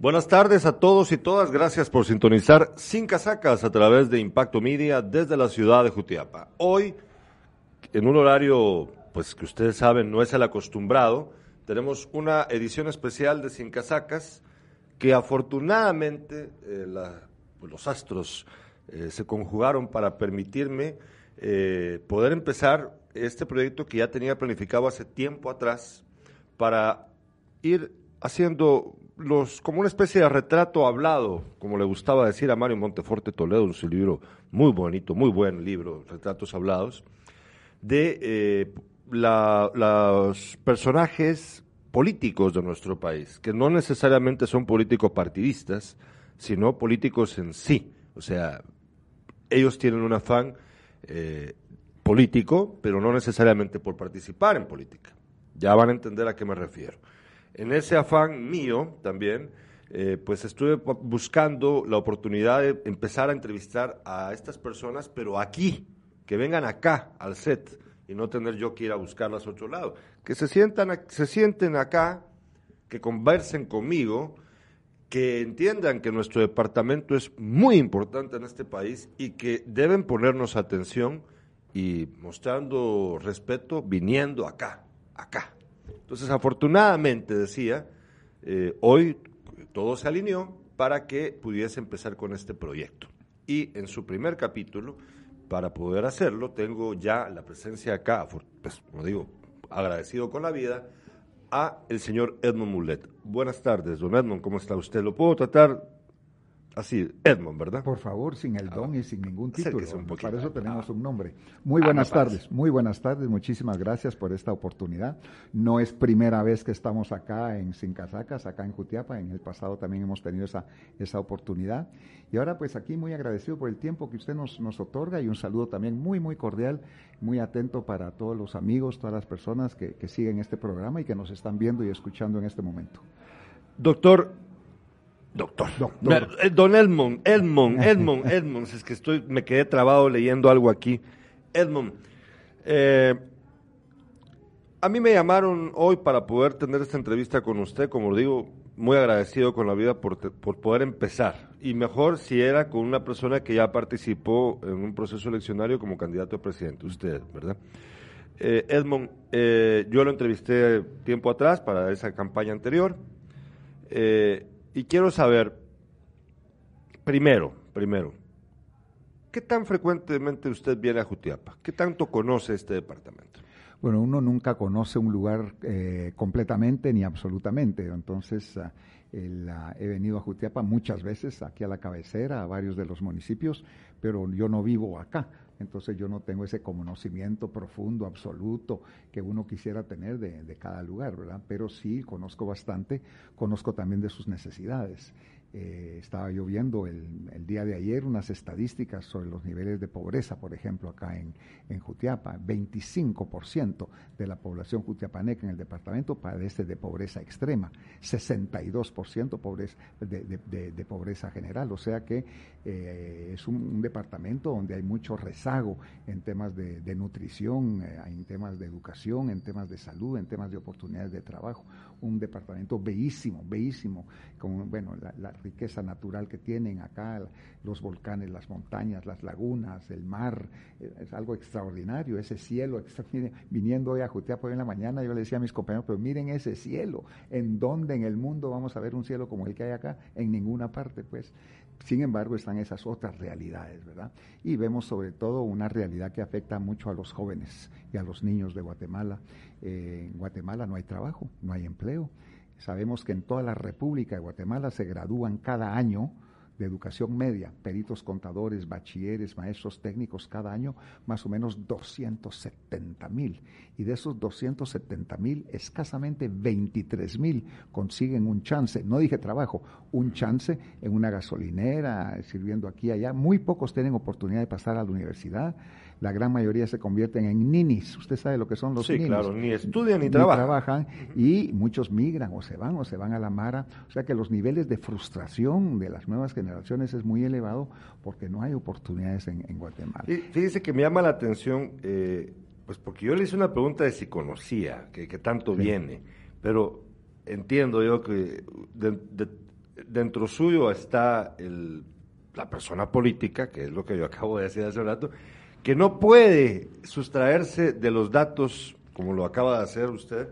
Buenas tardes a todos y todas. Gracias por sintonizar Sin Casacas a través de Impacto Media desde la ciudad de Jutiapa. Hoy, en un horario, pues que ustedes saben, no es el acostumbrado, tenemos una edición especial de Sin Casacas que afortunadamente eh, pues, los astros eh, se conjugaron para permitirme eh, poder empezar este proyecto que ya tenía planificado hace tiempo atrás para ir haciendo los, como una especie de retrato hablado, como le gustaba decir a Mario Monteforte Toledo en su libro, muy bonito, muy buen libro, Retratos Hablados, de eh, los personajes políticos de nuestro país, que no necesariamente son políticos partidistas, sino políticos en sí. O sea, ellos tienen un afán eh, político, pero no necesariamente por participar en política. Ya van a entender a qué me refiero. En ese afán mío también, eh, pues estuve buscando la oportunidad de empezar a entrevistar a estas personas, pero aquí, que vengan acá al set y no tener yo que ir a buscarlas a otro lado. Que se, sientan, se sienten acá, que conversen conmigo, que entiendan que nuestro departamento es muy importante en este país y que deben ponernos atención y mostrando respeto viniendo acá, acá. Entonces, afortunadamente, decía, eh, hoy todo se alineó para que pudiese empezar con este proyecto. Y en su primer capítulo, para poder hacerlo, tengo ya la presencia acá, pues, como digo, agradecido con la vida, a el señor Edmond Mulet. Buenas tardes, don Edmond, ¿cómo está usted? ¿Lo puedo tratar Así, Edmond, ¿verdad? Por favor, sin el don y sin ningún título. Para eso tenemos un nombre. Muy buenas tardes, muy buenas tardes. Muchísimas gracias por esta oportunidad. No es primera vez que estamos acá en Sin Casacas, acá en Jutiapa. En el pasado también hemos tenido esa, esa oportunidad. Y ahora, pues aquí muy agradecido por el tiempo que usted nos, nos otorga y un saludo también muy, muy cordial, muy atento para todos los amigos, todas las personas que, que siguen este programa y que nos están viendo y escuchando en este momento. Doctor, Doctor. Eh, don Edmond, Edmond, Edmond, Edmond, es que estoy, me quedé trabado leyendo algo aquí. Edmond, eh, a mí me llamaron hoy para poder tener esta entrevista con usted, como digo, muy agradecido con la vida por, poder empezar. Y mejor si era con una persona que ya participó en un proceso eleccionario como candidato a presidente, usted, ¿verdad? Eh, Edmond, yo lo entrevisté tiempo atrás para esa campaña anterior. Eh, y quiero saber, primero, primero, ¿qué tan frecuentemente usted viene a Jutiapa? ¿Qué tanto conoce este departamento? Bueno, uno nunca conoce un lugar eh, completamente ni absolutamente. Entonces, ah, he venido a Jutiapa muchas veces, aquí a la cabecera, a varios de los municipios, pero yo no vivo acá. Entonces yo no tengo ese conocimiento profundo, absoluto, que uno quisiera tener de, cada lugar, ¿verdad? Pero sí conozco bastante, conozco también de sus necesidades. Eh, estaba yo viendo el, el, día de ayer unas estadísticas sobre los niveles de pobreza, por ejemplo, acá en, en Jutiapa. 25% de la población jutiapaneca en el departamento padece de pobreza extrema, 62% pobreza, de, de, de, pobreza general. O sea que eh, es un, departamento donde hay mucho rezago en temas de, nutrición, eh, en temas de educación, en temas de salud, en temas de oportunidades de trabajo. Un departamento bellísimo, bellísimo, con bueno, la, la riqueza natural que tienen acá, los volcanes, las montañas, las lagunas, el mar, eh, es algo extraordinario, ese cielo, viniendo hoy a Jutiapa en la mañana, yo le decía a mis compañeros, pero miren ese cielo, ¿en dónde en el mundo vamos a ver un cielo como el que hay acá? En ninguna parte, pues. Sin embargo, están esas otras realidades, ¿verdad? Y vemos sobre todo una realidad que afecta mucho a los jóvenes y a los niños de Guatemala. Eh, en Guatemala no hay trabajo, no hay empleo. Sabemos que en toda la República de Guatemala se gradúan cada año de educación media, peritos contadores, bachilleres, maestros técnicos cada año, más o menos 270 mil. Y de esos 270 mil, escasamente 23 mil consiguen un chance, no dije trabajo, un chance en una gasolinera, sirviendo aquí y allá. Muy pocos tienen oportunidad de pasar a la universidad la gran mayoría se convierten en ninis. Usted sabe lo que son los ninis. Sí, claro, ni estudian ni, trabajan. trabajan. Y muchos migran o se van o se van a la mara. O sea que los niveles de frustración de las nuevas generaciones es muy elevado porque no hay oportunidades en, Guatemala. fíjese que me llama la atención, eh, pues porque yo le hice una pregunta de si conocía, que, tanto viene, pero entiendo yo que dentro suyo está el, la persona política, que es lo que yo acabo de decir hace rato, que no puede sustraerse de los datos, como lo acaba de hacer usted,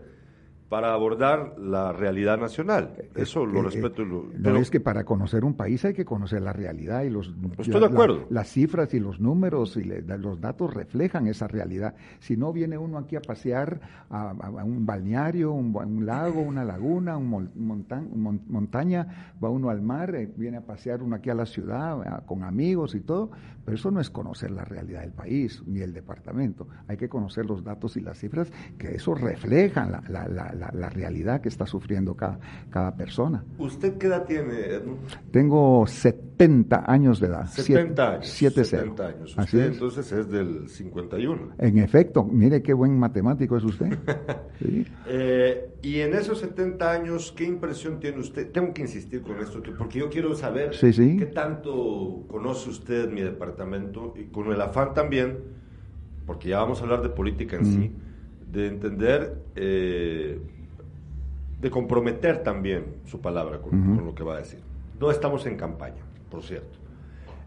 para abordar la realidad nacional. Eh, Eso lo eh, respeto. Lo, pero es que para conocer un país hay que conocer la realidad y los... Estoy de acuerdo. las cifras y los números y los datos reflejan esa realidad. Si no viene uno aquí a pasear a, un balneario, un, lago, una laguna, un montaña, va uno al mar, eh, viene a pasear uno aquí a la ciudad con amigos y todo, pero eso no es conocer la realidad del país ni el departamento. Hay que conocer los datos y las cifras que eso reflejan la, la la, realidad que está sufriendo cada, cada persona. ¿Usted qué edad tiene, Tengo 70 años de edad. 70 años. 70 años. Usted entonces es del 51. En efecto, mire qué buen matemático es usted. Eh, y en esos 70 años, ¿qué impresión tiene usted? Tengo que insistir con esto, porque yo quiero saber qué tanto conoce usted mi departamento y con el afán también, porque ya vamos a hablar de política en sí de entender, eh, de comprometer también su palabra con, lo que va a decir. No estamos en campaña, por cierto.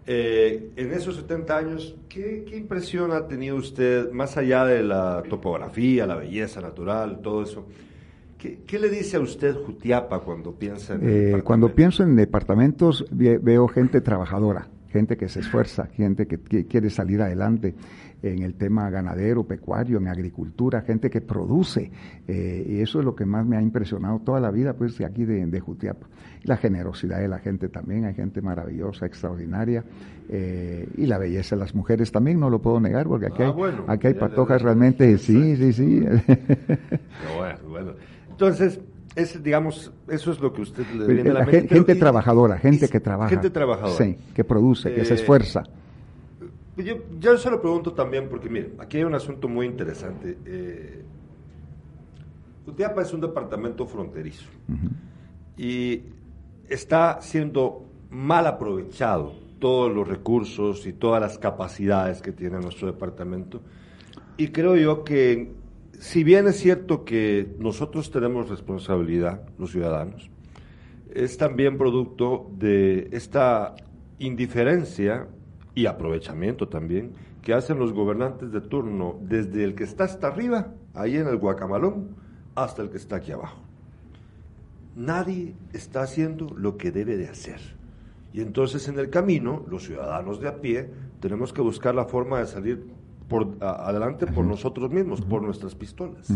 Eh, en esos 70 años, ¿qué, impresión ha tenido usted, más allá de la topografía, la belleza natural, todo eso? ¿Qué, le dice a usted Jutiapa cuando piensa en... Eh, cuando pienso en departamentos, veo gente trabajadora, gente que se esfuerza, gente que quiere salir adelante en el tema ganadero, pecuario, en agricultura, gente que produce. Eh, y eso es lo que más me ha impresionado toda la vida, pues, de aquí de, de Jutiapa. La generosidad de la gente también, hay gente maravillosa, extraordinaria. Eh, y la belleza de las mujeres también, no lo puedo negar, porque aquí hay, ah, aquí hay patojas realmente, sí, sí, sí. bueno, bueno. Entonces, es, digamos, eso es lo que usted le viene a la, mente. Gente, trabajadora, gente que trabaja. Gente trabajadora. Sí, que produce, que se eh, esfuerza. Yo, yo se lo pregunto también porque, mire, aquí hay un asunto muy interesante. Eh, es un departamento fronterizo y está siendo mal aprovechado todos los recursos y todas las capacidades que tiene nuestro departamento. Y creo yo que, si bien es cierto que nosotros tenemos responsabilidad, los ciudadanos, es también producto de esta indiferencia y aprovechamiento también que hacen los gobernantes de turno desde el que está hasta arriba, ahí en el guacamalón, hasta el que está aquí abajo. Nadie está haciendo lo que debe de hacer. Y entonces en el camino, los ciudadanos de a pie, tenemos que buscar la forma de salir por, adelante por nosotros mismos, por nuestras pistolas.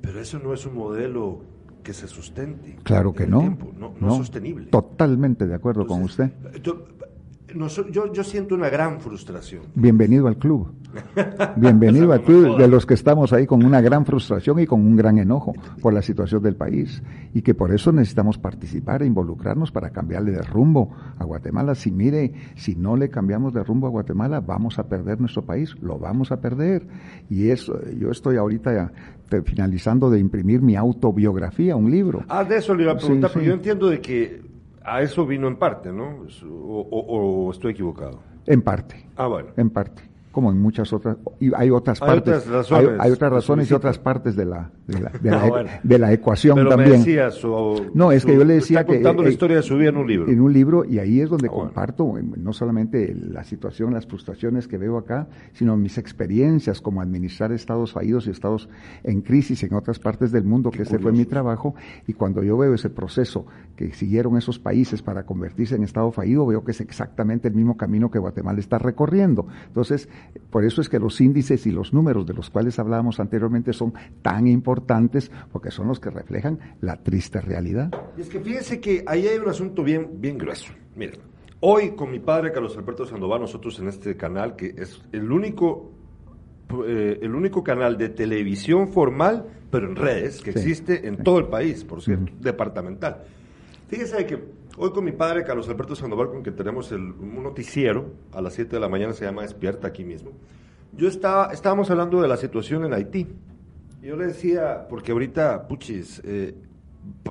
Pero eso no es un modelo que se sustente. Claro que no. No, no. es sostenible. Totalmente de acuerdo con usted yo, yo siento una gran frustración. Bienvenido al club. Bienvenido al club de los que estamos ahí con una gran frustración y con un gran enojo por la situación del país. Y que por eso necesitamos participar e involucrarnos para cambiarle de rumbo a Guatemala. Si mire, si no le cambiamos de rumbo a Guatemala, vamos a perder nuestro país, lo vamos a perder. Y eso, yo estoy ahorita finalizando de imprimir mi autobiografía, un libro. Ah, de eso le iba a preguntar, pero yo entiendo de que a eso vino en parte, ¿no? o, estoy equivocado? En parte. Ah, bueno. En parte como en muchas otras, y hay otras partes, otras razones, hay, otras razones y otras partes de la, de la, de la, ah, de la ecuación también. no, es que yo le decía que... contando la eh, historia de su vida en un libro. En un libro, y ahí es donde ah, comparto no solamente la situación, las frustraciones que veo acá, sino mis experiencias como administrar estados fallidos y estados en crisis en otras partes del mundo, que ese fue mi trabajo, y cuando yo veo ese proceso que siguieron esos países para convertirse en estado fallido, veo que es exactamente el mismo camino que Guatemala está recorriendo. Entonces, por eso es que los índices y los números de los cuales hablábamos anteriormente son tan importantes porque son los que reflejan la triste realidad. Y es que fíjense que ahí hay un asunto bien, bien grueso. Miren, hoy con mi padre Carlos Alberto Sandoval, nosotros en este canal, que es el único, eh, el único canal de televisión formal, pero en redes, que existe en todo el país, por cierto, departamental. Fíjense que Hoy con mi padre, Carlos Alberto Sandoval, con quien tenemos el, un noticiero a las 7 de la mañana, se llama Despierta aquí mismo. Yo estaba, estábamos hablando de la situación en Haití. Yo le decía, porque ahorita, puchis, eh,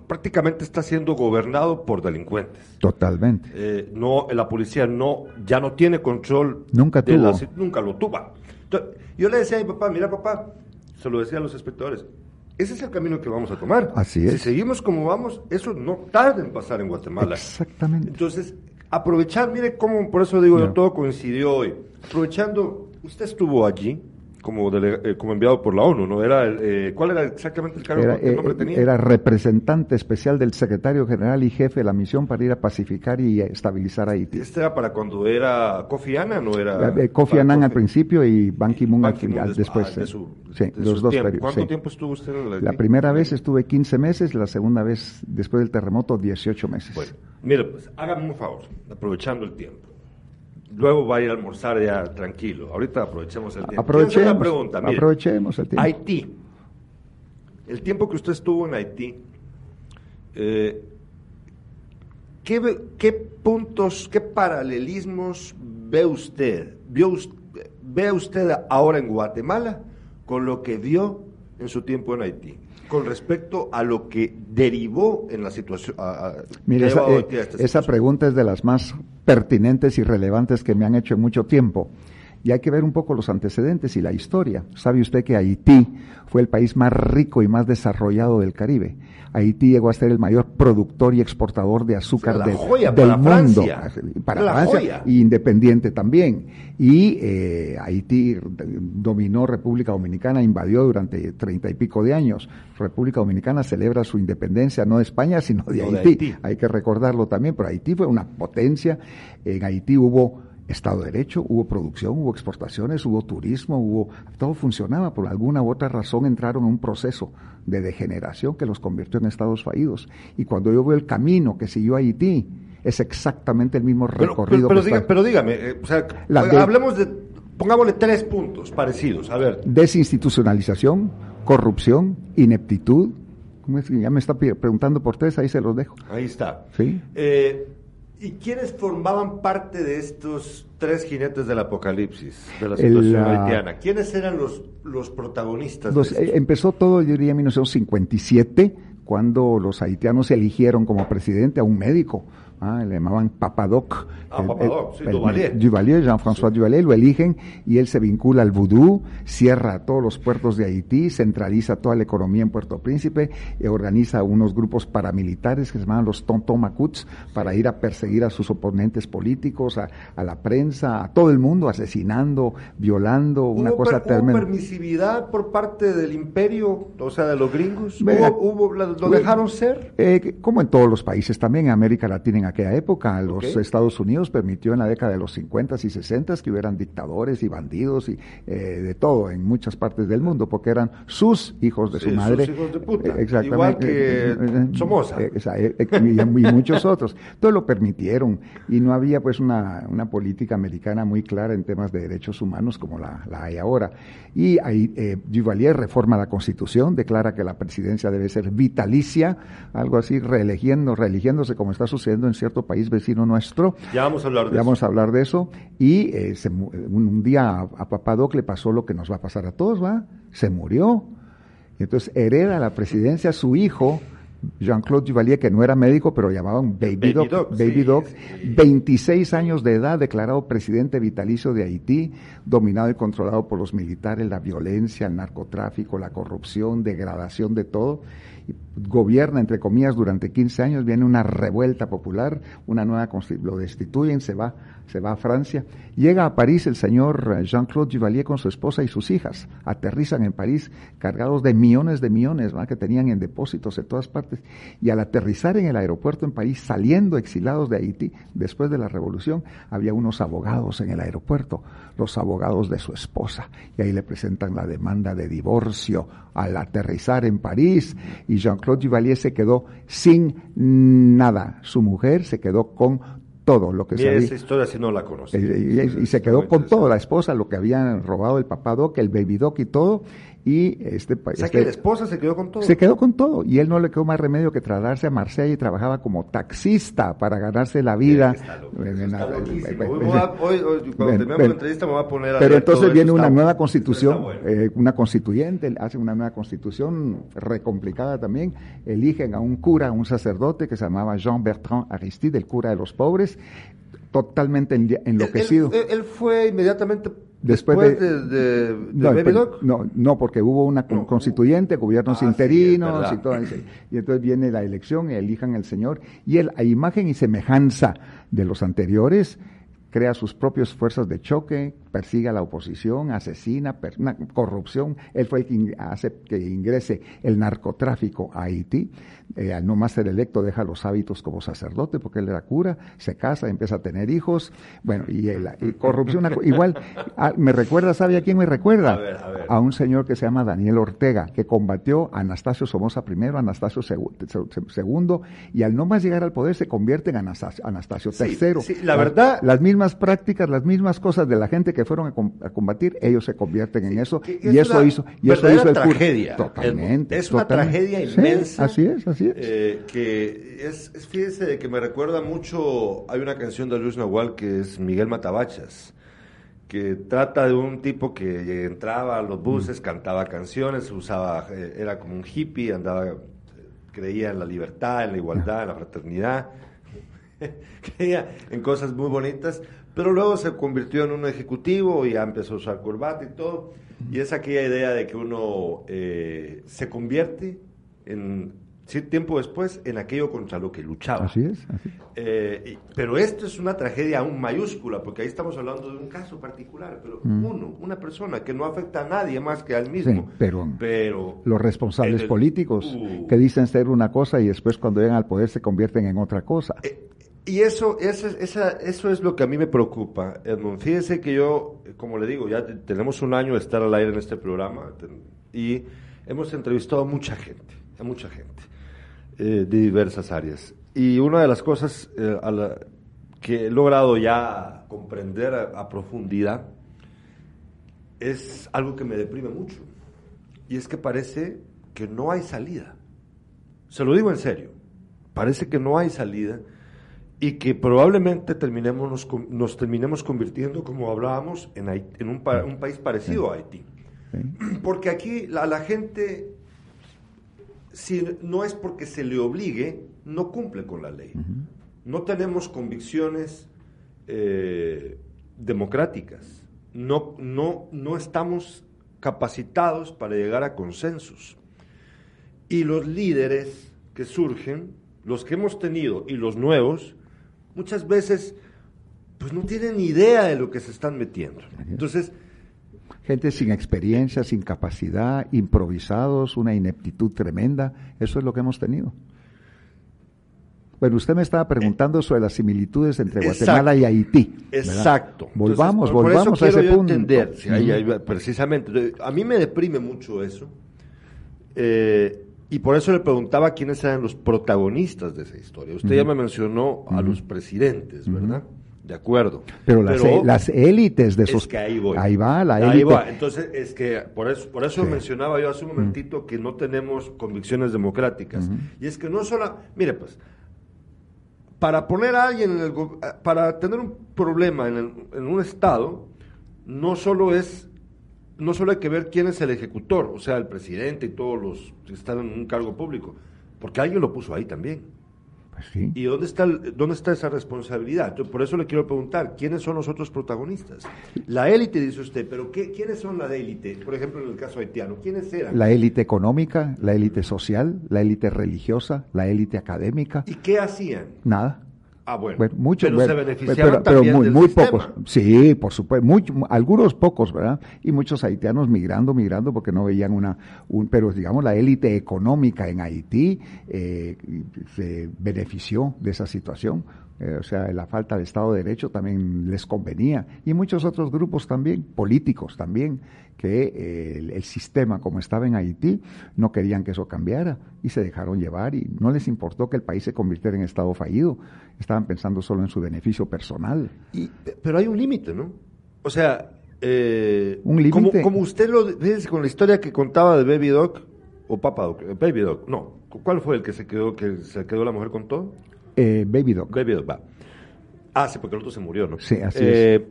prácticamente está siendo gobernado por delincuentes. Totalmente. Eh, no, la policía no, ya no tiene control. Nunca tuvo. nunca lo tuvo. yo le decía a mi papá, mira papá, se lo decía a los espectadores, ese es el camino que vamos a tomar. Así es. Si seguimos como vamos, eso no tarda en pasar en Guatemala. Exactamente. Entonces, aprovechar, mire cómo, por eso digo, todo coincidió hoy. Aprovechando, usted estuvo allí, como, eh, como enviado por la ONU, ¿no? Era eh, ¿Cuál era exactamente el cargo? Era, ¿Qué eh, nombre tenía? era representante especial del secretario general y jefe de la misión para ir a pacificar y estabilizar Haití. ¿Este era para cuando era Kofi Annan o era...? Kofi Annan al principio y Ban Ki-moon al final, después. Ah, sí, los dos periodos. ¿Cuánto tiempo estuvo usted en la La primera vez estuve 15 meses, la segunda vez, después del terremoto, 18 meses. Bueno, mire, pues, hágame un favor, aprovechando el tiempo luego va a ir a almorzar ya tranquilo. Ahorita aprovechemos el tiempo. Aprovechemos, pregunta. aprovechemos el tiempo. Haití. El tiempo que usted estuvo en Haití, eh, ¿qué, ¿qué, puntos, qué paralelismos ve usted, vio ve usted ahora en Guatemala con lo que vio en su tiempo en Haití? con respecto a lo que derivó en la situación. Mire, esa, eh, esa pregunta es de las más pertinentes y relevantes que me han hecho en mucho tiempo. Y hay que ver un poco los antecedentes y la historia. Sabe usted que Haití fue el país más rico y más desarrollado del Caribe. Haití llegó a ser el mayor productor y exportador de azúcar del mundo. Para Francia. independiente también. Y eh, Haití dominó República Dominicana, invadió durante treinta y pico de años. República Dominicana celebra su independencia no de España, sino de, Haití. Hay que recordarlo también, pero Haití fue una potencia. En Haití hubo Estado de Derecho, hubo producción, hubo exportaciones, hubo turismo, hubo todo funcionaba. Por alguna u otra razón entraron en un proceso de degeneración que los convirtió en estados fallidos. Y cuando yo veo el camino que siguió Haití, es exactamente el mismo recorrido. Pero, dígame, eh, o sea, hablemos de, pongámosle tres puntos parecidos. A ver. Desinstitucionalización, corrupción, ineptitud. Ya me está preguntando por tres, ahí se los dejo. Ahí está. Sí. Eh, ¿Y quiénes formaban parte de estos tres jinetes del apocalipsis de la situación haitiana? ¿Quiénes eran los, los protagonistas? Eh, empezó todo, yo diría, en 1957, cuando los haitianos eligieron como presidente a un médico, Ah, le llamaban Papadoc. Ah, Papadoc, sí, Duvalier. Duvalier, Jean-François Duvalier, lo eligen y él se vincula al vudú, cierra todos los puertos de Haití, centraliza toda la economía en Puerto Príncipe y organiza unos grupos paramilitares que se llaman los Tontomacuts para ir a perseguir a sus oponentes políticos, a, la prensa, a todo el mundo, asesinando, violando, una cosa tremenda. ¿Hubo permisividad por parte del imperio, o sea, de los gringos? ¿Hubo, ¿Lo dejaron ser? Eh, como en todos los países, también en América Latina, en aquella época. Los Estados Unidos permitió en la década de los 50 y 60 que hubieran dictadores y bandidos y eh, de todo en muchas partes del mundo, porque eran sus hijos de su madre. Sus hijos de puta. Eh, exactamente. Igual que eh, Somoza. y, muchos otros. Todo lo permitieron y no había pues una, una política americana muy clara en temas de derechos humanos como la, la hay ahora. Y ahí Duvalier reforma la constitución, declara que la presidencia debe ser vitalicia, algo así, reeligiendo, reeligiéndose como está sucediendo en cierto país vecino nuestro. Ya vamos a hablar de ya eso. vamos a hablar de eso. Y eh, un, día a, Papadoc le pasó lo que nos va a pasar a todos, ¿va? Se murió. Y entonces hereda la presidencia su hijo, Jean-Claude Duvalier, que no era médico, pero llamaban Baby, Doc, Baby Doc 26 años de edad, declarado presidente vitalicio de Haití, dominado y controlado por los militares, la violencia, el narcotráfico, la corrupción, degradación de todo gobierna, entre comillas, durante 15 años, viene una revuelta popular, una nueva lo destituyen, se va, se va a Francia. Llega a París el señor Jean-Claude Duvalier con su esposa y sus hijas. Aterrizan en París cargados de millones de millones que tenían en depósitos en todas partes. Y al aterrizar en el aeropuerto en París, saliendo exilados de Haití, después de la revolución, había unos abogados en el aeropuerto, los abogados de su esposa. Y ahí le presentan la demanda de divorcio al aterrizar en París. Y Jean-Claude Duvalier se quedó sin nada. Su mujer se quedó con todo lo que se esa historia si no la conoce. Y, se quedó con todo, la esposa, lo que habían robado el papá Doc, el baby Doc y todo, y este, o sea este, que la esposa se quedó con todo. Se quedó con todo. Y él no le quedó más remedio que trasladarse a Marsella y trabajaba como taxista para ganarse la vida. cuando la entrevista me va a poner a Pero entonces viene una nueva constitución, eh, una constituyente, hace una nueva constitución recomplicada también. Eligen a un cura, a un sacerdote que se llamaba Jean Bertrand Aristide, el cura de los pobres, totalmente enloquecido. Él, él, fue inmediatamente Después, de, no, no, porque hubo una constituyente, gobiernos ah, interinos y todo. Y entonces viene la elección, elijan el señor. Y él, a imagen y semejanza de los anteriores, crea sus propias fuerzas de choque, persigue a la oposición, asesina, corrupción. Él fue el que hace que ingrese el narcotráfico a Haití. Eh, al no más ser electo deja los hábitos como sacerdote porque él era cura, se casa, empieza a tener hijos. Bueno, y, corrupción, igual, ah, me recuerda, ¿sabe a quién me recuerda? A, un señor que se llama Daniel Ortega, que combatió a Anastasio Somoza I, Anastasio II, y al no más llegar al poder se convierte en Anastasio, Anastasio III. la verdad. las mismas prácticas, las mismas cosas de la gente que fueron a, combatir, ellos se convierten en eso y eso hizo y eso hizo el tragedia. Totalmente. Es una tragedia inmensa. así es, así es. Eh, que es, fíjese que me recuerda mucho, hay una canción de Luis Nahual que es Miguel Matabachas que trata de un tipo que entraba a los buses, mm. cantaba canciones, usaba, eh, era como un hippie, andaba, creía en la libertad, en la igualdad, en la fraternidad, creía en cosas muy bonitas, pero luego se convirtió en un ejecutivo y ya empezó a usar corbata y todo. Y es aquella idea de que uno eh, se convierte en tiempo después en aquello contra lo que luchaba. Así es. Eh, pero esto es una tragedia aún mayúscula, porque ahí estamos hablando de un caso particular, pero mm. uno, una persona que no afecta a nadie más que al mismo. pero, pero, los responsables políticos uh. que dicen ser una cosa y después cuando llegan al poder se convierten en otra cosa. Eh, y eso, eso, esa, eso es lo que a mí me preocupa, Edmund. Fíjese que yo, como le digo, ya tenemos un año de estar al aire en este programa y hemos entrevistado a mucha gente, a mucha gente eh, de diversas áreas. Y una de las cosas eh, que he logrado ya comprender a, profundidad es algo que me deprime mucho. Y es que parece que no hay salida. Se lo digo en serio. Parece que no hay salida y que probablemente terminemos, nos, terminemos convirtiendo, como hablábamos, en, en un, país parecido a Haití. Porque aquí la, la, gente, si no es porque se le obligue, no cumple con la ley. No tenemos convicciones eh, democráticas. No, no, no estamos capacitados para llegar a consensos. Y los líderes que surgen, los que hemos tenido y los nuevos, muchas veces pues no tienen idea de lo que se están metiendo. Entonces, gente sin experiencia, sin capacidad, improvisados, una ineptitud tremenda, eso es lo que hemos tenido. Bueno, usted me estaba preguntando sobre las similitudes entre Guatemala y Haití. Exacto. Volvamos, volvamos a ese punto. Entender, precisamente. A mí me deprime mucho eso. Eh, y por eso le preguntaba quiénes eran los protagonistas de esa historia. Usted ya me mencionó a los presidentes, ¿verdad? De acuerdo. Pero las, e, las élites de esos... Es que ahí voy. Ahí va la élite. Ahí va. Entonces, es que por eso, por eso mencionaba yo hace un momentito que no tenemos convicciones democráticas. Y es que no solo... Mire, pues, para poner a alguien en el... Para tener un problema en, en un Estado, no solo es no solo hay que ver quién es el ejecutor, o sea, el presidente y todos los que están en un cargo público, porque alguien lo puso ahí también. Pues sí. ¿Y dónde está, dónde está esa responsabilidad? por eso le quiero preguntar, ¿quiénes son los otros protagonistas? La élite, dice usted, pero ¿qué, ¿quiénes son la élite? Por ejemplo, en el caso haitiano, ¿quiénes eran? La élite económica, la élite social, la élite religiosa, la élite académica. ¿Y qué hacían? Nada. Ah, bueno. pero se beneficiaron pero, muy, muy pocos. Sí, por supuesto. algunos pocos, ¿verdad? Y muchos haitianos migrando, migrando porque no veían una. Un, pero digamos, la élite económica en Haití eh, se benefició de esa situación. Eh, o sea, la falta de Estado de Derecho también les convenía. Y muchos otros grupos también, políticos también, que eh, el, sistema como estaba en Haití no querían que eso cambiara y se dejaron llevar y no les importó que el país se convirtiera en Estado fallido. Estaban pensando solo en su beneficio personal. Y, pero hay un límite, ¿no? O sea, eh, un límite. Como, usted lo dice con la historia que contaba de Baby Doc o Papa Doc, Baby Doc, no. ¿Cuál fue el que se quedó que se quedó la mujer con todo? Eh, Baby Doc. Baby Doc, va. Ah, sí, porque el otro se murió, ¿no? Sí, así es. Eh,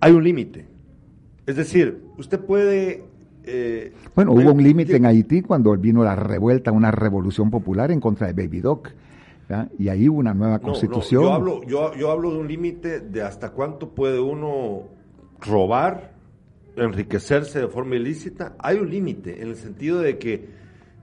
hay un límite. Es decir, usted puede... Eh, bueno, hubo un límite en Haití cuando vino la revuelta, una revolución popular en contra de Baby Doc. y ahí hubo una nueva constitución. yo, hablo, yo, yo hablo de un límite de hasta cuánto puede uno robar, enriquecerse de forma ilícita. Hay un límite en el sentido de que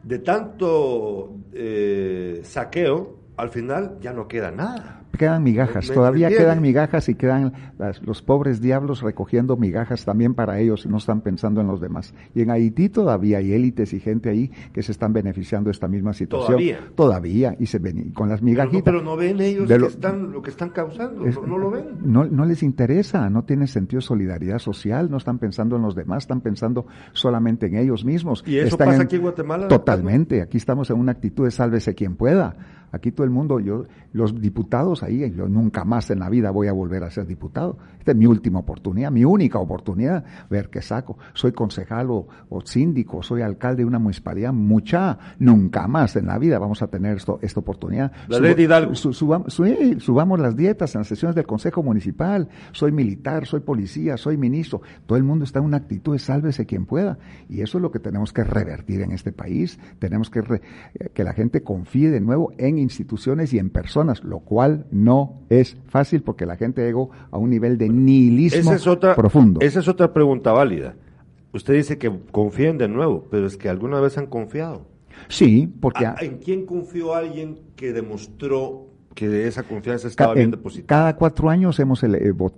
de tanto eh, saqueo, al final ya no queda nada quedan migajas, todavía quedan migajas y quedan los pobres diablos recogiendo migajas también para ellos, no están pensando en los demás. Y en Haití todavía hay élites y gente ahí que se están beneficiando de esta misma situación. Todavía. Todavía, y se ven con las migajitas. Pero no, ven ellos lo, que están, lo que están causando, no, lo ven. No, no les interesa, no tienen sentido de solidaridad social, no están pensando en los demás, están pensando solamente en ellos mismos. ¿Y eso pasa aquí en Guatemala? Totalmente, aquí estamos en una actitud de sálvese quien pueda Aquí todo el mundo, yo, los diputados ahí, yo nunca más en la vida voy a volver a ser diputado. Esta es mi última oportunidad, mi única oportunidad, ver qué saco. Soy concejal o, síndico, soy alcalde de una municipalidad, mucha, nunca más en la vida vamos a tener esto, esta oportunidad. La ley de Hidalgo. subamos las dietas en las sesiones del Consejo Municipal. Soy militar, soy policía, soy ministro. Todo el mundo está en una actitud de sálvese quien pueda. Y eso es lo que tenemos que revertir en este país. Tenemos que que la gente confíe de nuevo en instituciones y en personas, lo cual no es fácil porque la gente llegó a un nivel de nihilismo profundo. Esa es otra pregunta válida. Usted dice que confíen de nuevo, pero es que alguna vez han confiado. Sí, porque... ¿En quién confió alguien que demostró que esa confianza estaba bien depositada? Cada cuatro años hemos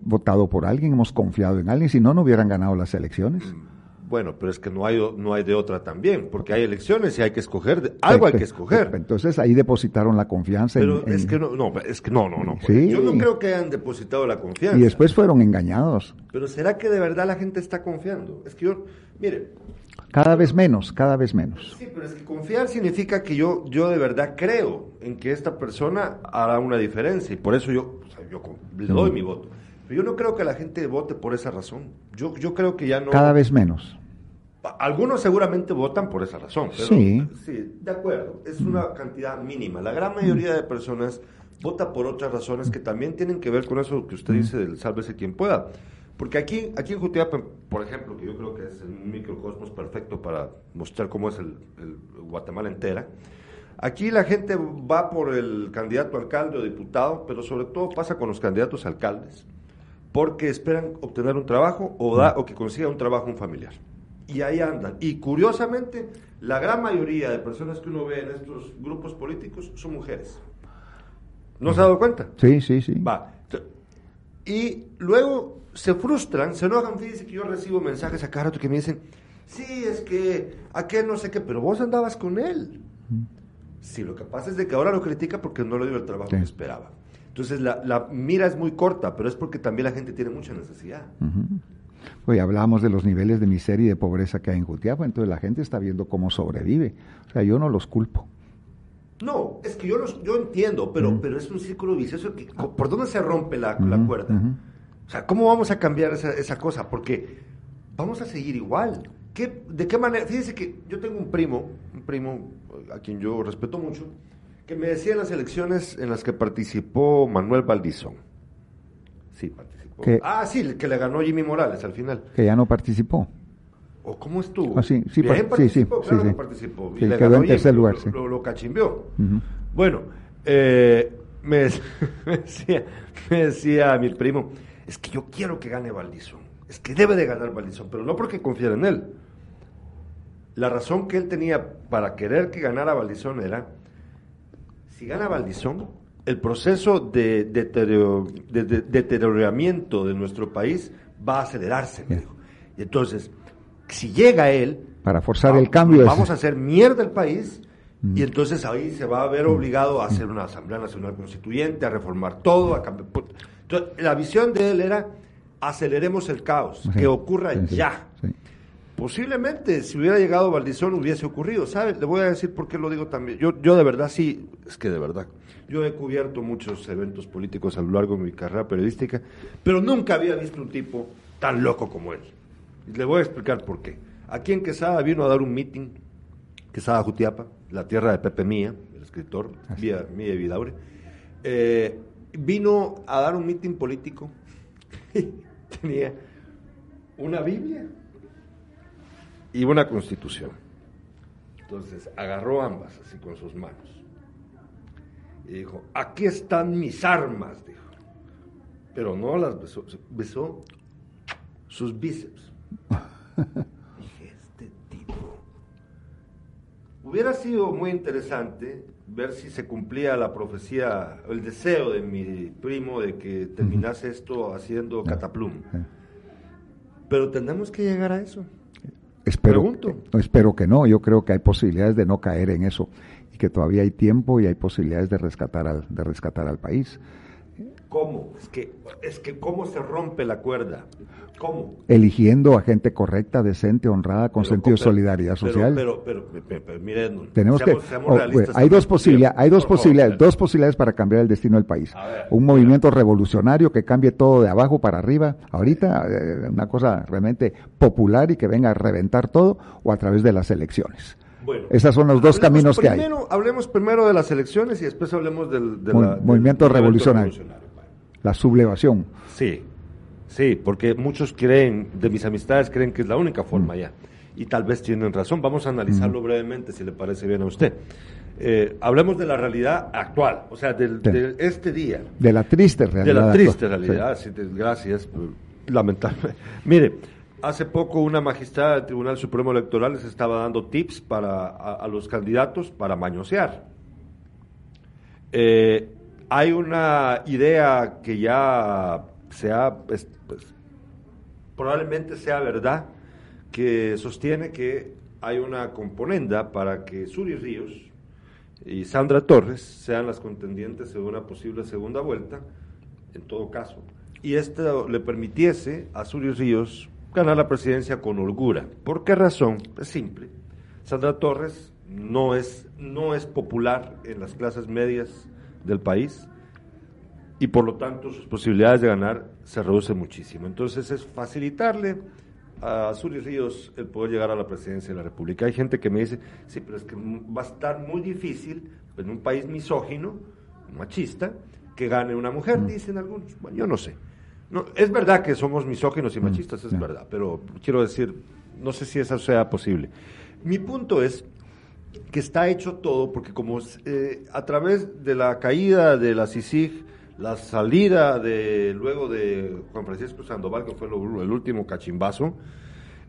votado por alguien, hemos confiado en alguien, si no, no hubieran ganado las elecciones. Mm. Bueno, pero es que no hay, no hay de otra también, porque hay elecciones y hay que escoger, algo hay que escoger. Entonces ahí depositaron la confianza. Pero es que no, no, es que no, no, no. Yo no creo que hayan depositado la confianza. Y después fueron engañados. Pero ¿será que de verdad la gente está confiando? Es que yo, mire. Cada vez menos, cada vez menos. Sí, pero es que confiar significa que yo, yo de verdad creo en que esta persona hará una diferencia y por eso yo, yo le doy mi voto. Pero yo no creo que la gente vote por esa razón. Yo, yo creo que ya no. Cada vez menos. Algunos seguramente votan por esa razón. sí. Sí, de acuerdo. Es una cantidad mínima. La gran mayoría de personas vota por otras razones que también tienen que ver con eso que usted dice del sálvese quien pueda. Porque aquí, aquí en Jutiapa, por ejemplo, que yo creo que es un microcosmos perfecto para mostrar cómo es el, Guatemala entera, aquí la gente va por el candidato alcalde o diputado, pero sobre todo pasa con los candidatos alcaldes, porque esperan obtener un trabajo o, da, o que consiga un trabajo un familiar y ahí andan. Y curiosamente, la gran mayoría de personas que uno ve en estos grupos políticos son mujeres. ¿No se ha dado cuenta? Sí, sí, sí. Va. Y luego se frustran, se enojan. Fíjense que yo recibo mensajes a cada rato que me dicen, sí, es que aquel no sé qué, pero vos andabas con él. Sí, lo que pasa es de que ahora lo critica porque no le dio el trabajo que esperaba. Entonces la, la, mira es muy corta, pero es porque también la gente tiene mucha necesidad. Hoy hablamos de los niveles de miseria y de pobreza que hay en Jutiapa, entonces la gente está viendo cómo sobrevive. O sea, yo no los culpo. No, es que yo, los, yo entiendo, pero, pero es un círculo vicioso. Que, ¿Por dónde se rompe la, cuerda? O sea, ¿cómo vamos a cambiar esa, esa cosa? Porque vamos a seguir igual. ¿Qué, ¿De qué manera? Fíjense que yo tengo un primo, un primo a quien yo respeto mucho, que me decía en las elecciones en las que participó Manuel Valdizón. Sí, participó ah, sí, que le ganó Jimmy Morales al final. Que ya no participó. ¿O cómo estuvo? Ah, sí, sí, participó, sí, claro que participó. Y le ganó en tercer lugar, lo, lo, cachimbió. Bueno, eh, me, decía, me decía mi primo, es que yo quiero que gane Valdizón. Es que debe de ganar Valdizón, pero no porque confiara en él. La razón que él tenía para querer que ganara Valdizón era, si gana Valdizón, el proceso de, deterioramiento de nuestro país va a acelerarse, me dijo. Y entonces, si llega él... Para forzar el cambio. Vamos a hacer mierda el país y mm. entonces ahí se va a ver obligado a hacer una Asamblea Nacional Constituyente, a reformar todo, a cambiar... Entonces, la visión de él era, aceleremos el caos, que ocurra ya. Posiblemente, si hubiera llegado Valdizón, hubiese ocurrido. ¿Sabe? Le voy a decir por qué lo digo también. Yo, yo de verdad sí, es que de verdad, yo he cubierto muchos eventos políticos a lo largo de mi carrera periodística, pero nunca había visto un tipo tan loco como él. Y le voy a explicar por qué. Aquí en Quesada vino a dar un meeting, Quesada Jutiapa, la tierra de Pepe Mía, el escritor, Mía, Mía Vidaure, eh, vino a dar un meeting político y tenía una Biblia y una constitución. Entonces agarró ambas así con sus manos y dijo, aquí están mis armas, dijo. Pero no las besó, besó sus bíceps. Dije, este tipo. Hubiera sido muy interesante ver si se cumplía la profecía, el deseo de mi primo de que terminase esto haciendo cataplum. Pero tenemos que llegar a eso. Espero, espero que no, yo creo que hay posibilidades de no caer en eso y que todavía hay tiempo y hay posibilidades de rescatar al, de rescatar al país. ¿Cómo? Es que, es que cómo se rompe la cuerda. ¿Cómo? Eligiendo a gente correcta, decente, honrada, con sentido de solidaridad social. Pero, pero, pero, miren, tenemos que, oh, hay dos posibilidades, hay dos posibilidades, dos posibilidades para cambiar el destino del país. Un movimiento revolucionario que cambie todo de abajo para arriba, ahorita eh, una cosa realmente popular y que venga a reventar todo, o a través de las elecciones. Bueno, Esos son los dos caminos que hay. Hablemos primero de las elecciones y después hablemos del, movimiento revolucionario. La sublevación. Sí, sí, porque muchos creen, de mis amistades, creen que es la única forma mm. ya. Y tal vez tienen razón. Vamos a analizarlo mm. brevemente, si le parece bien a usted. Eh, hablemos de la realidad actual, o sea, de este día. De la triste realidad. De la triste realidad, gracias, lamentable. Mire, hace poco una magistrada del Tribunal Supremo Electoral les estaba dando tips para, a, los candidatos para mañosear. Eh, hay una idea que ya sea, pues, pues, probablemente sea verdad, que sostiene que hay una componenda para que Suri Ríos y Sandra Torres sean las contendientes de una posible segunda vuelta, en todo caso. Y esto le permitiese a Suri Ríos ganar la presidencia con holgura. ¿Por qué razón? Es simple. Sandra Torres no es, no es popular en las clases medias del país y por lo tanto sus posibilidades de ganar se reducen muchísimo. Entonces es facilitarle a Azul Ríos el poder llegar a la presidencia de la República. Hay gente que me dice, sí, pero es que va a estar muy difícil en un país misógino, machista, que gane una mujer, mm. dicen algunos. Bueno, yo no sé. No, es verdad que somos misóginos y mm. machistas, es verdad, pero quiero decir, no sé si eso sea posible. Mi punto es que está hecho todo, porque como eh, a través de la caída de la CICIG, la salida de luego de Juan Francisco Sandoval, que fue el último cachimbazo,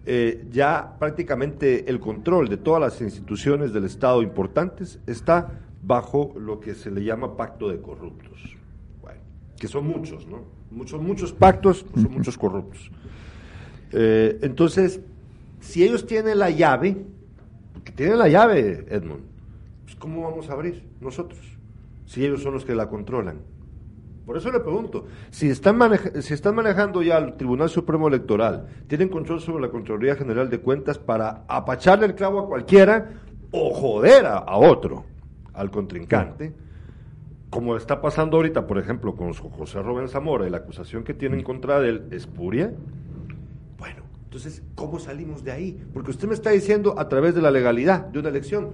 eh, ya prácticamente el control de todas las instituciones del Estado importantes está bajo lo que se le llama pacto de corruptos, que son muchos, ¿no? Muchos, muchos pactos, son muchos corruptos. Eh, entonces, si ellos tienen la llave, que tienen la llave, Edmund, pues ¿cómo vamos a abrir nosotros? Si ellos son los que la controlan. Por eso le pregunto, si están, si están manejando ya el Tribunal Supremo Electoral, tienen control sobre la Contraloría General de Cuentas para apacharle el clavo a cualquiera o joder a, otro, al contrincante, como está pasando ahorita, por ejemplo, con José Rubén Zamora y la acusación que tienen contra él es puria, bueno, entonces, ¿cómo salimos de ahí? Porque usted me está diciendo a través de la legalidad de una elección,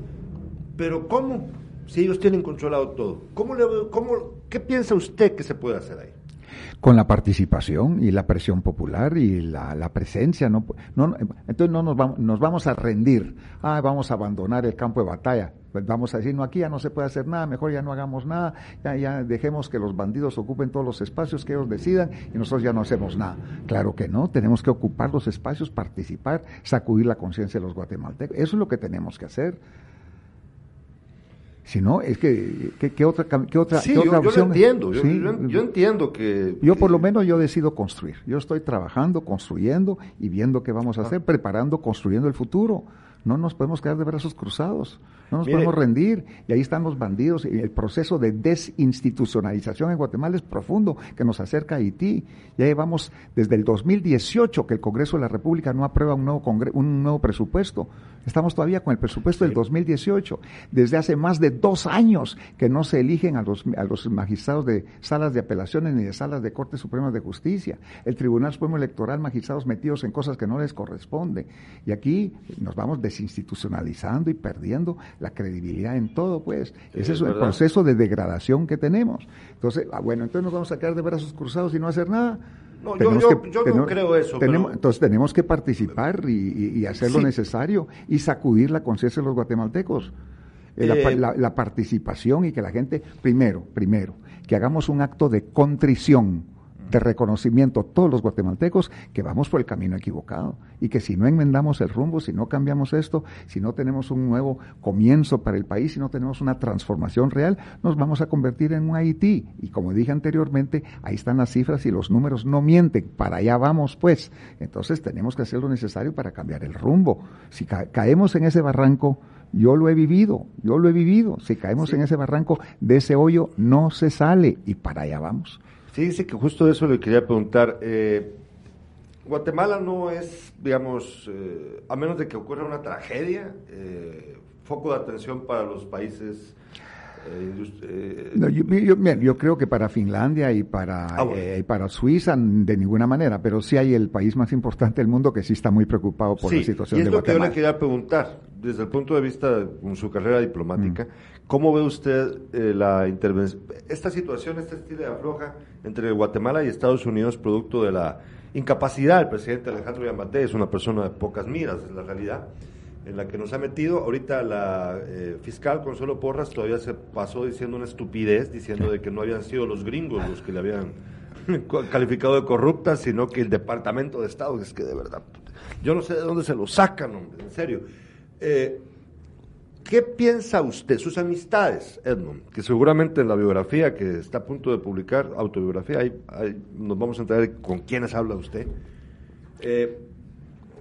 pero ¿cómo? si ellos tienen controlado todo? ¿Cómo le, cómo, ¿Qué piensa usted que se puede hacer ahí? Con la participación y la presión popular y la, presencia. No, no, entonces no nos vamos, nos vamos a rendir. Ah, vamos a abandonar el campo de batalla. Pues vamos a decir, no, aquí ya no se puede hacer nada, mejor ya no hagamos nada, ya, ya dejemos que los bandidos ocupen todos los espacios que ellos decidan y nosotros ya no hacemos nada. Claro que no, tenemos que ocupar los espacios, participar, sacudir la conciencia de los guatemaltecos. Eso es lo que tenemos que hacer. Si no, es que, ¿qué, otra, qué otra, sí, yo, Lo entiendo, yo, entiendo que... Yo por lo menos yo decido construir. Yo estoy trabajando, construyendo y viendo qué vamos a ah. hacer, preparando, construyendo el futuro. No nos podemos quedar de brazos cruzados, no nos podemos rendir. Y ahí están los bandidos. Y el proceso de desinstitucionalización en Guatemala es profundo, que nos acerca a Haití. Ya llevamos desde el 2018 que el Congreso de la República no aprueba un nuevo, un nuevo presupuesto. Estamos todavía con el presupuesto del 2018. Desde hace más de dos años que no se eligen a los, a los magistrados de salas de apelaciones ni de salas de Cortes Supremas de Justicia. El Tribunal Supremo Electoral, magistrados metidos en cosas que no les corresponden. Y aquí nos vamos desinstitucionalizando y perdiendo la credibilidad en todo, pues. Ese es, el proceso de degradación que tenemos. Entonces, ah, bueno, entonces nos vamos a quedar de brazos cruzados y no hacer nada. No, yo, no creo eso. Entonces tenemos que participar y, hacer lo necesario y sacudir la conciencia de los guatemaltecos. Eh, la, participación y que la gente, primero, primero, que hagamos un acto de contrición de reconocimiento todos los guatemaltecos que vamos por el camino equivocado y que si no enmendamos el rumbo, si no cambiamos esto, si no tenemos un nuevo comienzo para el país, si no tenemos una transformación real, nos vamos a convertir en un Haití. Y como dije anteriormente, ahí están las cifras y los números no mienten. Para allá vamos, pues. Entonces tenemos que hacer lo necesario para cambiar el rumbo. Si caemos en ese barranco, yo lo he vivido, yo lo he vivido. Si caemos en ese barranco, de ese hoyo no se sale y para allá vamos. Fíjese que justo eso le quería preguntar. Eh, Guatemala no es, digamos, eh, a menos de que ocurra una tragedia, eh, foco de atención para los países. Yo, creo que para Finlandia y para, ah, para Suiza de ninguna manera, pero sí hay el país más importante del mundo que sí está muy preocupado por la situación y es lo que yo le quería preguntar, desde el punto de vista de su carrera diplomática, mm. ¿cómo ve usted la intervención, esta situación, este estilo de afloja? entre Guatemala y Estados Unidos producto de la incapacidad del presidente Alejandro Yamate, es una persona de pocas miras, es la realidad, en la que nos ha metido. Ahorita la eh, fiscal Consuelo Porras todavía se pasó diciendo una estupidez, diciendo de que no habían sido los gringos los que le habían calificado de corrupta, sino que el Departamento de Estado, es que de verdad, yo no sé de dónde se lo sacan, hombre, en serio. Eh, ¿Qué piensa usted, sus amistades, Edmond? Que seguramente en la biografía que está a punto de publicar, autobiografía, ahí, nos vamos a enterar con quiénes habla usted. Eh,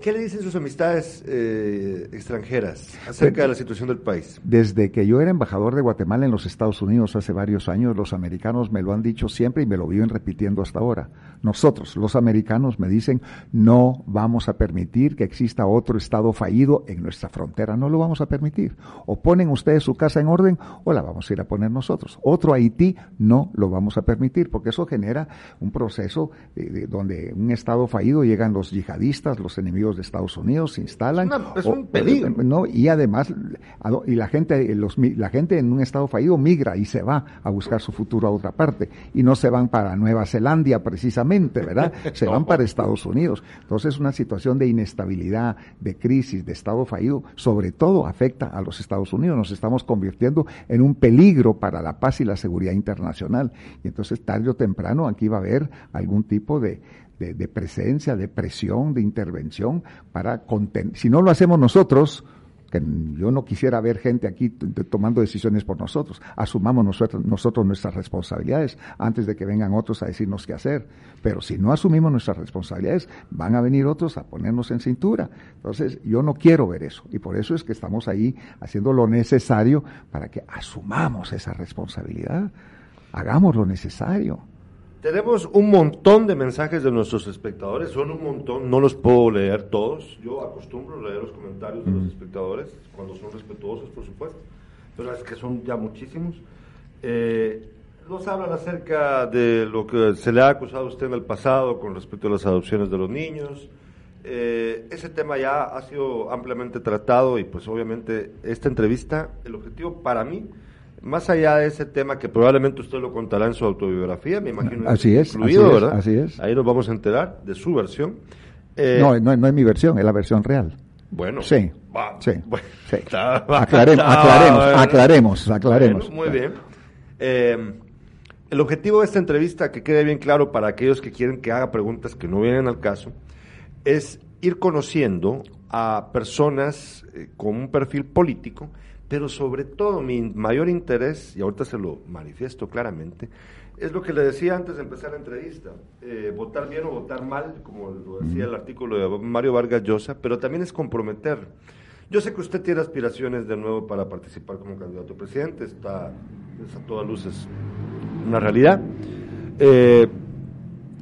¿Qué le dicen sus amistades eh, extranjeras acerca de la situación del país? Desde que yo era embajador de Guatemala en los Estados Unidos hace varios años, los americanos me lo han dicho siempre y me lo viven repitiendo hasta ahora. Nosotros, los americanos, me dicen, no vamos a permitir que exista otro Estado fallido en nuestra frontera, no lo vamos a permitir. O ponen ustedes su casa en orden o la vamos a ir a poner nosotros. Otro Haití no lo vamos a permitir, porque eso genera un proceso eh, donde un Estado fallido llegan los yihadistas, los enemigos de Estados Unidos se instalan. Es, un peligro. ¿no? Y además, y la gente, los, la gente en un estado fallido migra y se va a buscar su futuro a otra parte. Y no se van para Nueva Zelanda precisamente, ¿verdad? Se van para Estados Unidos. Entonces, una situación de inestabilidad, de crisis, de estado fallido, sobre todo afecta a los Estados Unidos. Nos estamos convirtiendo en un peligro para la paz y la seguridad internacional. Y entonces, tarde o temprano, aquí va a haber algún tipo de, de, presencia, de presión, de intervención para contener. Si no lo hacemos nosotros, que yo no quisiera ver gente aquí tomando decisiones por nosotros. Asumamos nosotros, nosotros, nuestras responsabilidades antes de que vengan otros a decirnos qué hacer. Pero si no asumimos nuestras responsabilidades, van a venir otros a ponernos en cintura. Entonces, yo no quiero ver eso. Y por eso es que estamos ahí haciendo lo necesario para que asumamos esa responsabilidad. Hagamos lo necesario. Tenemos un montón de mensajes de nuestros espectadores, son un montón, no los puedo leer todos. Yo acostumbro leer los comentarios de los espectadores, cuando son respetuosos, por supuesto, pero es que son ya muchísimos. Eh, nos hablan acerca de lo que se le ha acusado a usted en el pasado con respecto a las adopciones de los niños. Eh, ese tema ya ha sido ampliamente tratado y pues obviamente esta entrevista, el objetivo para mí más allá de ese tema que probablemente usted lo contará en su autobiografía, me imagino. Así es, ¿verdad? así es. Ahí nos vamos a enterar de su versión. Eh, no, no, no, es mi versión, es la versión real. Bueno, sí, sí, aclaremos, aclaremos, aclaremos, muy bien. Eh, el objetivo de esta entrevista, que quede bien claro para aquellos que quieren que haga preguntas que no vienen al caso, es ir conociendo a personas eh, con un perfil político pero sobre todo mi mayor interés, y ahorita se lo manifiesto claramente, es lo que le decía antes de empezar la entrevista, eh, votar bien o votar mal, como lo decía el artículo de Mario Vargas Llosa, pero también es comprometer. Yo sé que usted tiene aspiraciones de nuevo para participar como candidato a presidente, está es a todas luces una realidad. Eh,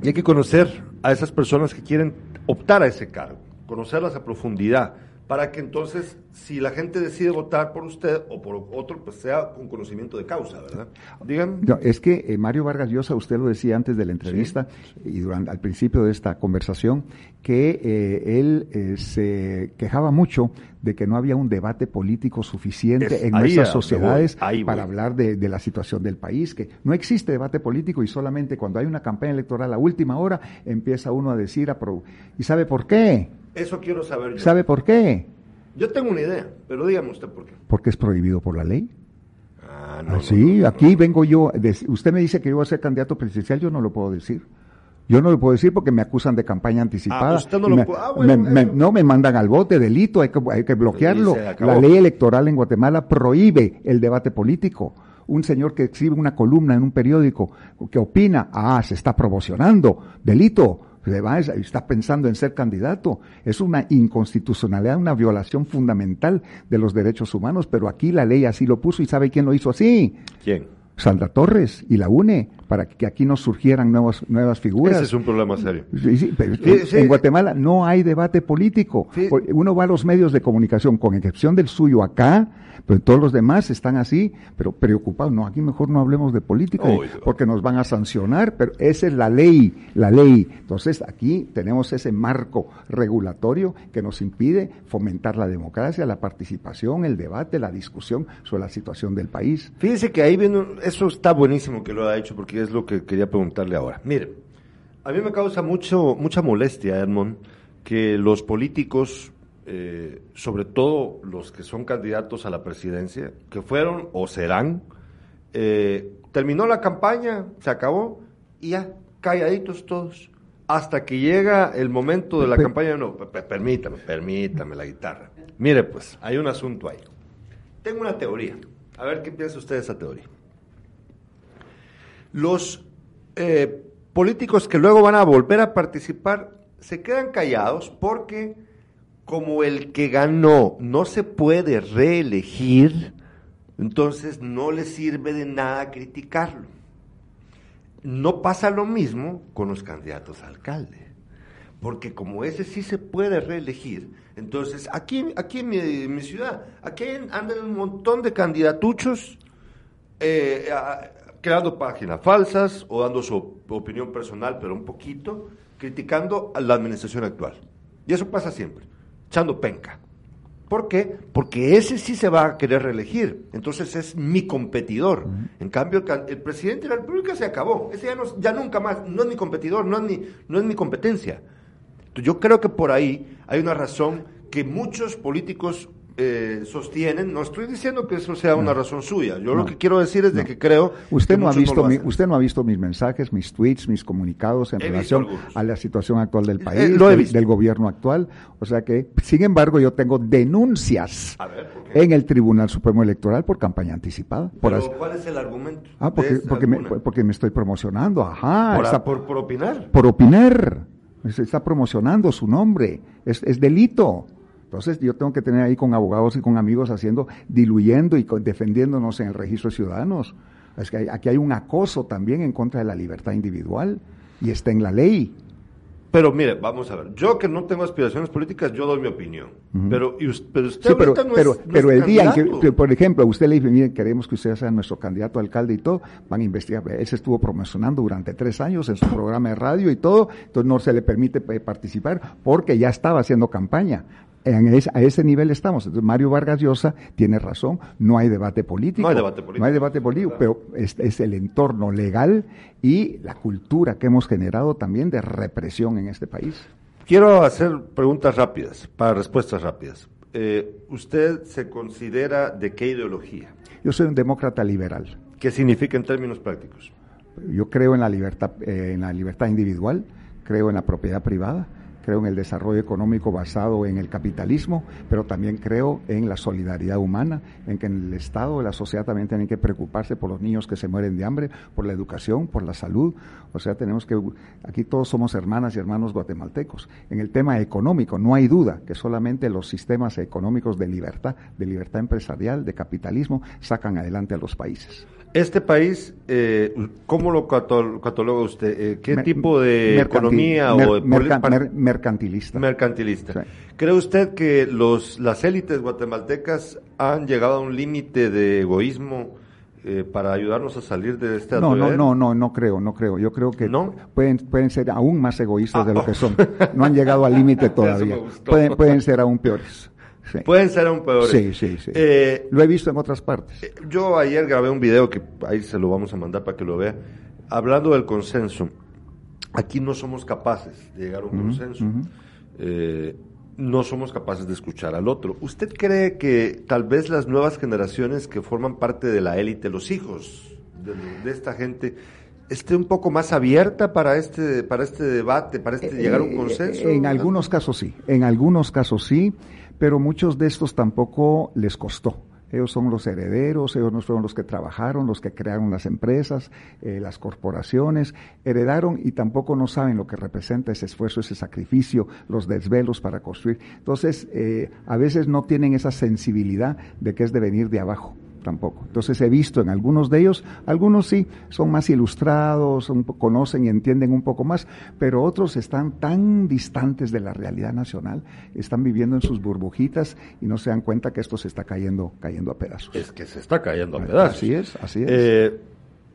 y hay que conocer a esas personas que quieren optar a ese cargo, conocerlas a profundidad, para que entonces, si la gente decide votar por usted o por otro, pues sea con conocimiento de causa, ¿verdad? Digan. No, es que eh, Mario Vargas Llosa, usted lo decía antes de la entrevista y durante al principio de esta conversación, que eh, él eh, se quejaba mucho de que no había un debate político suficiente en nuestras sociedades para hablar de, de, la situación del país, que no existe debate político y solamente cuando hay una campaña electoral a última hora empieza uno a decir, a ¿y sabe por qué? Eso quiero saber yo. ¿Sabe por qué? Yo tengo una idea, pero dígame usted por qué. Porque es prohibido por la ley. Ah, no, sí, aquí vengo yo. usted me dice que yo voy a ser candidato presidencial, yo no lo puedo decir. Yo no lo puedo decir porque me acusan de campaña anticipada. Ah, usted no, lo puede... ah, bueno, me, no me mandan al bote, delito, hay que, hay que bloquearlo. La ley electoral en Guatemala prohíbe el debate político. Un señor que escribe una columna en un periódico que opina, ah, se está promocionando, delito está pensando en ser candidato. Es una inconstitucionalidad, una violación fundamental de los derechos humanos, pero aquí la ley así lo puso y ¿sabe quién lo hizo así? ¿Quién? Sandra Torres y la UNE, para que aquí no surgieran nuevas, nuevas figuras. Ese es un problema serio. en Guatemala no hay debate político. Uno va a los medios de comunicación, con excepción del suyo acá, pero todos los demás están así, pero preocupados. No, aquí mejor no hablemos de política porque nos van a sancionar, pero esa es la ley, la ley. Entonces aquí tenemos ese marco regulatorio que nos impide fomentar la democracia, la participación, el debate, la discusión sobre la situación del país. Fíjese que ahí viene, eso está buenísimo que lo ha hecho porque es lo que quería preguntarle ahora. Mire, a mí me causa mucho, mucha molestia, Edmond, que los políticos eh, sobre todo los que son candidatos a la presidencia, que fueron o serán, eh, terminó la campaña, se acabó, y ya, calladitos todos, hasta que llega el momento de la campaña, no, permítame, permítame la guitarra. Mire, pues, hay un asunto ahí. Tengo una teoría, a ver qué piensa usted de esa teoría. Los eh, políticos que luego van a volver a participar se quedan callados porque como el que ganó no se puede reelegir, entonces no le sirve de nada criticarlo. No pasa lo mismo con los candidatos a alcalde, porque como ese sí se puede reelegir, entonces aquí, aquí en mi, ciudad, aquí andan un montón de candidatuchos eh, creando páginas falsas o dando su opinión personal, pero un poquito, criticando a la administración actual. Y eso pasa siempre echando penca. ¿Por qué? Porque ese sí se va a querer reelegir. Entonces es mi competidor. En cambio, el, presidente de la República se acabó. Ese ya, no, ya nunca más. No es mi competidor, no es mi, no es mi competencia. yo creo que por ahí hay una razón que muchos políticos eh, sostienen, no estoy diciendo que eso sea una razón suya, yo lo que quiero decir es de que creo usted no ha visto usted no ha visto mis mensajes, mis tweets, mis comunicados en relación a la situación actual del país, del, gobierno actual, o sea que, sin embargo, yo tengo denuncias en el Tribunal Supremo Electoral por campaña anticipada. ¿Cuál es el argumento? Ah, porque, porque, me, porque me estoy promocionando, ajá. Por, por, opinar. Por opinar. Se está promocionando su nombre. Es, es delito. Entonces yo tengo que tener ahí con abogados y con amigos haciendo, diluyendo y defendiéndonos en el registro de ciudadanos. Es que aquí hay un acoso también en contra de la libertad individual y está en la ley. Pero mire, vamos a ver, yo que no tengo aspiraciones políticas, yo doy mi opinión. Pero, pero usted pero, no pero, es, pero el día en que, por ejemplo, usted le dice, miren, queremos que usted sea nuestro candidato a alcalde y todo, van a investigar. Él se estuvo promocionando durante tres años en su programa de radio y todo, entonces no se le permite eh, participar porque ya estaba haciendo campaña a ese nivel estamos. Entonces, Mario Vargas Llosa tiene razón, no hay debate político. No hay debate político. No hay debate político, pero es, el entorno legal y la cultura que hemos generado también de represión en este país. Quiero hacer preguntas rápidas, para respuestas rápidas. Eh, ¿Usted se considera de qué ideología? Yo soy un demócrata liberal. ¿Qué significa en términos prácticos? Yo creo en la libertad, eh, en la libertad individual, creo en la propiedad privada, creo en el desarrollo económico basado en el capitalismo, pero también creo en la solidaridad humana, en que el Estado la sociedad también tienen que preocuparse por los niños que se mueren de hambre, por la educación, por la salud. O sea, tenemos que, aquí todos somos hermanas y hermanos guatemaltecos. En el tema económico, no hay duda que solamente los sistemas económicos de libertad, de libertad empresarial, de capitalismo, sacan adelante a los países. Este país, eh, ¿cómo lo cataloga usted? Eh, ¿Qué tipo de economía o mercantilista? Mercantilista. ¿Cree usted que los, las élites guatemaltecas han llegado a un límite de egoísmo eh, para ayudarnos a salir de este No, no, no, no, no creo, no creo. Yo creo que pueden, pueden ser aún más egoístas de lo que son. No han llegado al límite todavía. Pueden, pueden ser aún peores. Pueden ser aún peores. Sí, sí, sí. Eh, lo he visto en otras partes. Eh, yo ayer grabé un video que ahí se lo vamos a mandar para que lo vea, hablando del consenso. Aquí no somos capaces de llegar a un consenso. Eh, no somos capaces de escuchar al otro. ¿Usted cree que tal vez las nuevas generaciones que forman parte de la élite, los hijos de, esta gente, esté un poco más abierta para este para este debate, para este llegar a un eh, consenso? En algunos casos sí, en algunos casos sí, pero muchos de estos tampoco les costó. Ellos son los herederos, ellos no fueron los que trabajaron, los que crearon las empresas, eh, las corporaciones, heredaron y tampoco no saben lo que representa ese esfuerzo, ese sacrificio, los desvelos para construir. Entonces, eh, a veces no tienen esa sensibilidad de que es de venir de abajo tampoco. Entonces he visto en algunos de ellos, algunos sí, son más ilustrados, conocen y entienden un poco más, pero otros están tan distantes de la realidad nacional, están viviendo en sus burbujitas y no se dan cuenta que esto se está cayendo, cayendo a pedazos. Es que se está cayendo a pedazos. Así es, así es. Eh,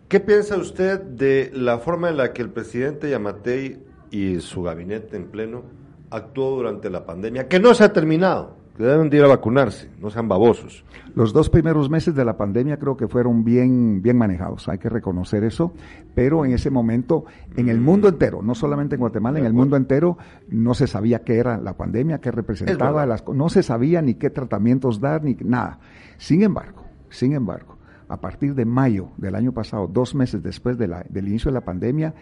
¿Qué piensa usted de la forma en la que el presidente Yamatei y su gabinete en pleno actuó durante la pandemia, que no se ha terminado? Que deben de ir a vacunarse, no sean babosos. Los dos primeros meses de la pandemia creo que fueron bien, bien manejados, hay que reconocer eso, pero en ese momento, en el mundo entero, no solamente en Guatemala, en el mundo entero, no se sabía qué era la pandemia, qué representaba, las, no se sabía ni qué tratamientos dar, ni nada. Sin embargo, sin embargo, a partir de mayo del año pasado, dos meses después de la, del inicio de la pandemia,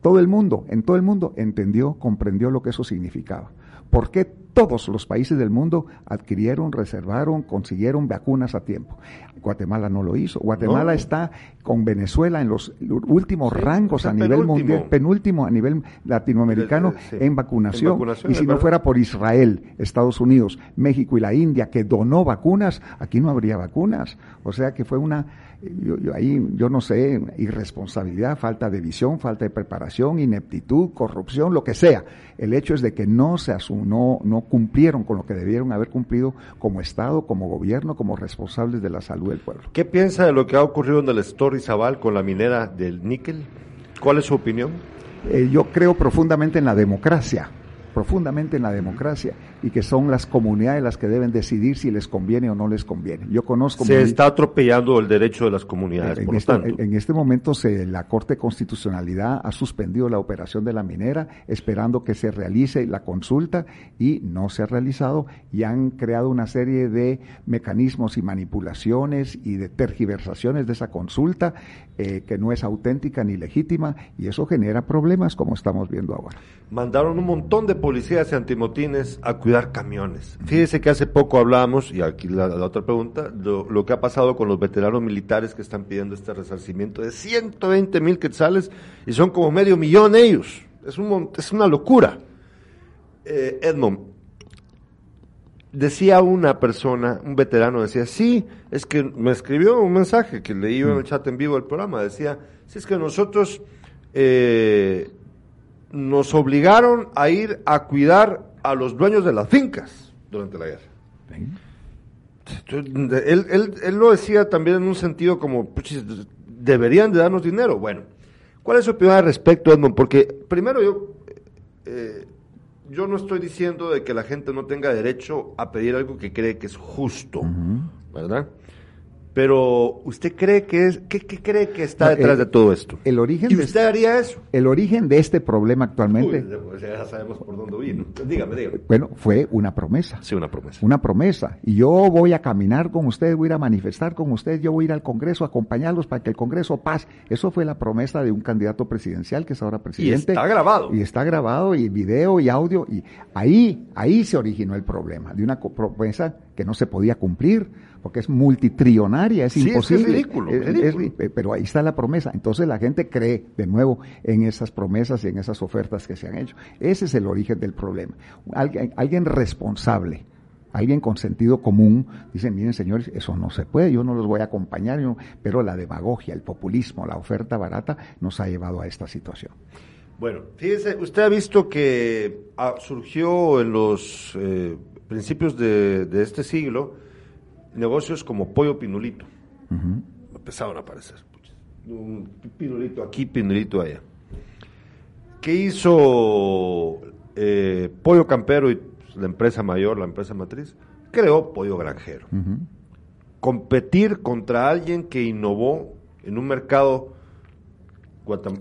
todo el mundo, en todo el mundo, entendió, comprendió lo que eso significaba. ¿Por qué todos los países del mundo adquirieron, reservaron, consiguieron vacunas a tiempo? Guatemala no lo hizo. Guatemala está con Venezuela en los últimos rangos a nivel mundial, penúltimo a nivel latinoamericano en, vacunación. Y si no fuera por Israel, Estados Unidos, México y la India, que donó vacunas, aquí no habría vacunas. O sea que fue una yo, ahí, yo no sé, irresponsabilidad, falta de visión, falta de preparación, ineptitud, corrupción, lo que sea. El hecho es de que no se no, no cumplieron con lo que debieron haber cumplido como Estado, como gobierno, como responsables de la salud del pueblo. ¿Qué piensa de lo que ha ocurrido en el Story Zabal con la minera del níquel? ¿Cuál es su opinión? Eh, yo creo profundamente en la democracia profundamente en la democracia y que son las comunidades las que deben decidir si les conviene o no les conviene. Yo conozco... Se está atropellando el derecho de las comunidades, en, por este, tanto. En este momento se, la Corte de Constitucionalidad ha suspendido la operación de la minera esperando que se realice la consulta y no se ha realizado y han creado una serie de mecanismos y manipulaciones y de tergiversaciones de esa consulta eh, que no es auténtica ni legítima y eso genera problemas como estamos viendo ahora. Mandaron un montón de policías y antimotines a cuidar camiones. Fíjese que hace poco hablábamos, y aquí la, otra pregunta, lo, que ha pasado con los veteranos militares que están pidiendo este resarcimiento de 120 mil quetzales y son como medio millón ellos. Es, un, es una locura. Eh, Edmond, decía una persona, un veterano, decía, sí, es que me escribió un mensaje que leí en el mm. chat en vivo del programa, decía, sí, es que nosotros eh, nos obligaron a ir a cuidar a los dueños de las fincas durante la guerra. Él, él, él, lo decía también en un sentido como, deberían de darnos dinero. Bueno, ¿cuál es su opinión al respecto, Edmond? Porque primero yo, eh, yo no estoy diciendo de que la gente no tenga derecho a pedir algo que cree que es justo, ¿verdad? Pero usted cree que es, ¿qué, cree que está detrás de todo esto? El origen ¿Y usted este haría eso? El origen de este problema actualmente. Pues ya sabemos por dónde vino. Dígame, dígame. Bueno, fue una promesa. Sí, una promesa. Una promesa. Y yo voy a caminar con ustedes, voy a ir a manifestar con ustedes, yo voy a ir al Congreso a acompañarlos para que el Congreso pase. Eso fue la promesa de un candidato presidencial que es ahora presidente. Y está grabado. Y está grabado, y video y audio. Y ahí, ahí se originó el problema de una promesa que no se podía cumplir porque es multitrillonaria, es imposible. Es, ridículo, pero ahí está la promesa. Entonces la gente cree de nuevo en esas promesas y en esas ofertas que se han hecho. Ese es el origen del problema. Alguien, alguien responsable, alguien con sentido común, dicen, miren señores, eso no se puede, yo no los voy a acompañar, pero la demagogia, el populismo, la oferta barata nos ha llevado a esta situación. Bueno, fíjese, usted ha visto que ah, surgió en los eh, principios de, de este siglo, negocios como Pollo Pinulito. Empezaron a aparecer. Un pinulito aquí, pinulito allá. ¿Qué hizo eh, Pollo Campero y la empresa mayor, la empresa matriz? Creó Pollo Granjero. Competir contra alguien que innovó en un mercado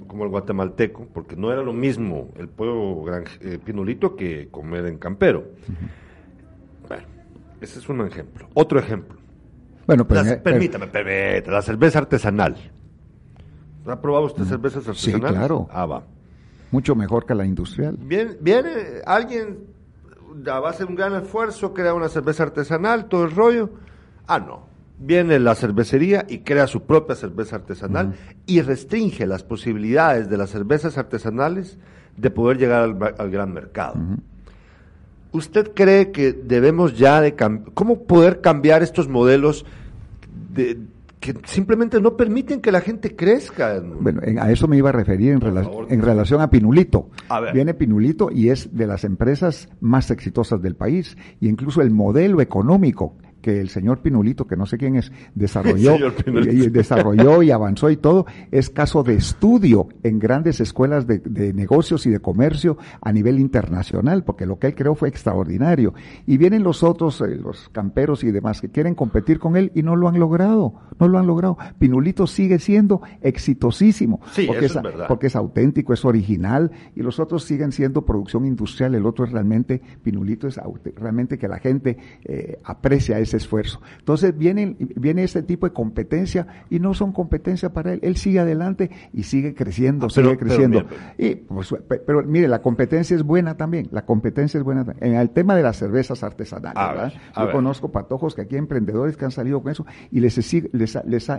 como el guatemalteco, porque no era lo mismo el pollo gran, eh, pinulito que comer en campero. Bueno, ese es un ejemplo. Otro ejemplo. Bueno, pues, permítame, permítame, la cerveza artesanal. ¿Ha probado usted cervezas artesanales? Sí, claro. Ah, va. Mucho mejor que la industrial. Viene, viene alguien a base de un gran esfuerzo, crea una cerveza artesanal, todo el rollo. Ah, no. Viene la cervecería y crea su propia cerveza artesanal y restringe las posibilidades de las cervezas artesanales de poder llegar al, gran mercado. ¿Usted cree que debemos ya de cómo poder cambiar estos modelos de, que simplemente no permiten que la gente crezca. Bueno, a eso me iba a referir en, en relación a Pinulito. Viene Pinulito y es de las empresas más exitosas del país. Y incluso el modelo económico que el señor Pinulito, que no sé quién es, desarrolló, y, desarrolló y avanzó y todo, es caso de estudio en grandes escuelas de, negocios y de comercio a nivel internacional, porque lo que él creó fue extraordinario. Y vienen los otros, eh, los camperos y demás, que quieren competir con él y no lo han logrado, no lo han logrado. Pinulito sigue siendo exitosísimo, porque, es, porque es auténtico, es original, y los otros siguen siendo producción industrial, el otro es realmente, Pinulito es realmente que la gente eh, aprecia ese esfuerzo. Entonces viene, viene este tipo de competencia y no son competencia para él. Él sigue adelante y sigue creciendo, ah, sigue creciendo. y, pues, pero mire, la competencia es buena también. La competencia es buena. En el tema de las cervezas artesanales, Yo conozco patojos que aquí hay emprendedores que han salido con eso y les sigue, les, les,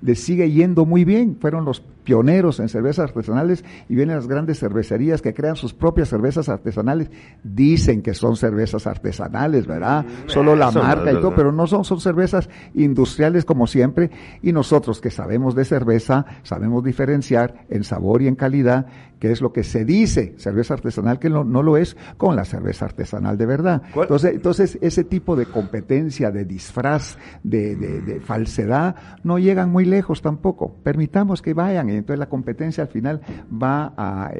les sigue yendo muy bien. Fueron los pioneros en cervezas artesanales y vienen las grandes cervecerías que crean sus propias cervezas artesanales. Dicen que son cervezas artesanales, ¿verdad? Solo la marca y todo, pero no son, son cervezas industriales como siempre. Y nosotros que sabemos de cerveza, sabemos diferenciar en sabor y en calidad que es lo que se dice cerveza artesanal, que no, no lo es con la cerveza artesanal de verdad. Entonces, entonces, ese tipo de competencia, de disfraz, de, de, falsedad, no llegan muy lejos tampoco. Permitamos que vayan, y entonces la competencia al final va a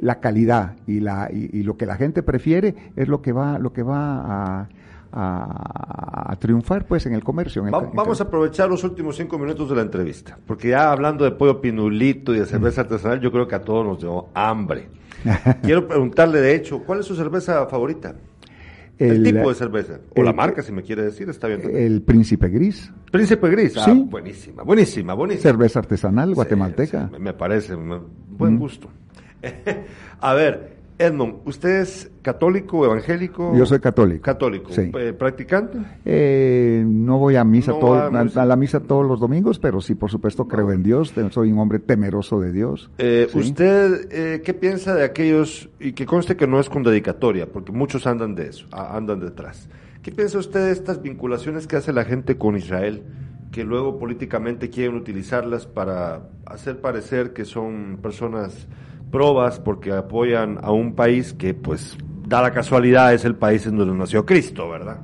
la calidad y, la, y, lo que la gente prefiere es lo que va, lo que va a a, triunfar pues en el comercio. vamos a aprovechar los últimos cinco minutos de la entrevista, porque ya hablando de pollo pinulito y de cerveza artesanal, yo creo que a todos nos dio hambre. Quiero preguntarle, de hecho, ¿cuál es su cerveza favorita? El, tipo de cerveza, o la marca, si me quiere decir, está bien. El Príncipe Gris. Príncipe Gris, ah, buenísima, buenísima, buenísima. Cerveza artesanal guatemalteca. me parece, buen gusto. a ver, Edmond, ¿usted es católico, evangélico? Yo soy católico. Católico. Eh, ¿Practicante? Eh, no voy a misa a, la misa todos los domingos, pero sí, por supuesto, creo en Dios. Soy un hombre temeroso de Dios. Eh, ¿Usted qué piensa de aquellos, y que conste que no es con dedicatoria, porque muchos andan de eso, andan detrás. ¿Qué piensa usted de estas vinculaciones que hace la gente con Israel? que luego políticamente quieren utilizarlas para hacer parecer que son personas probas porque apoyan a un país que, pues, da la casualidad, es el país en donde nació Cristo, ¿verdad?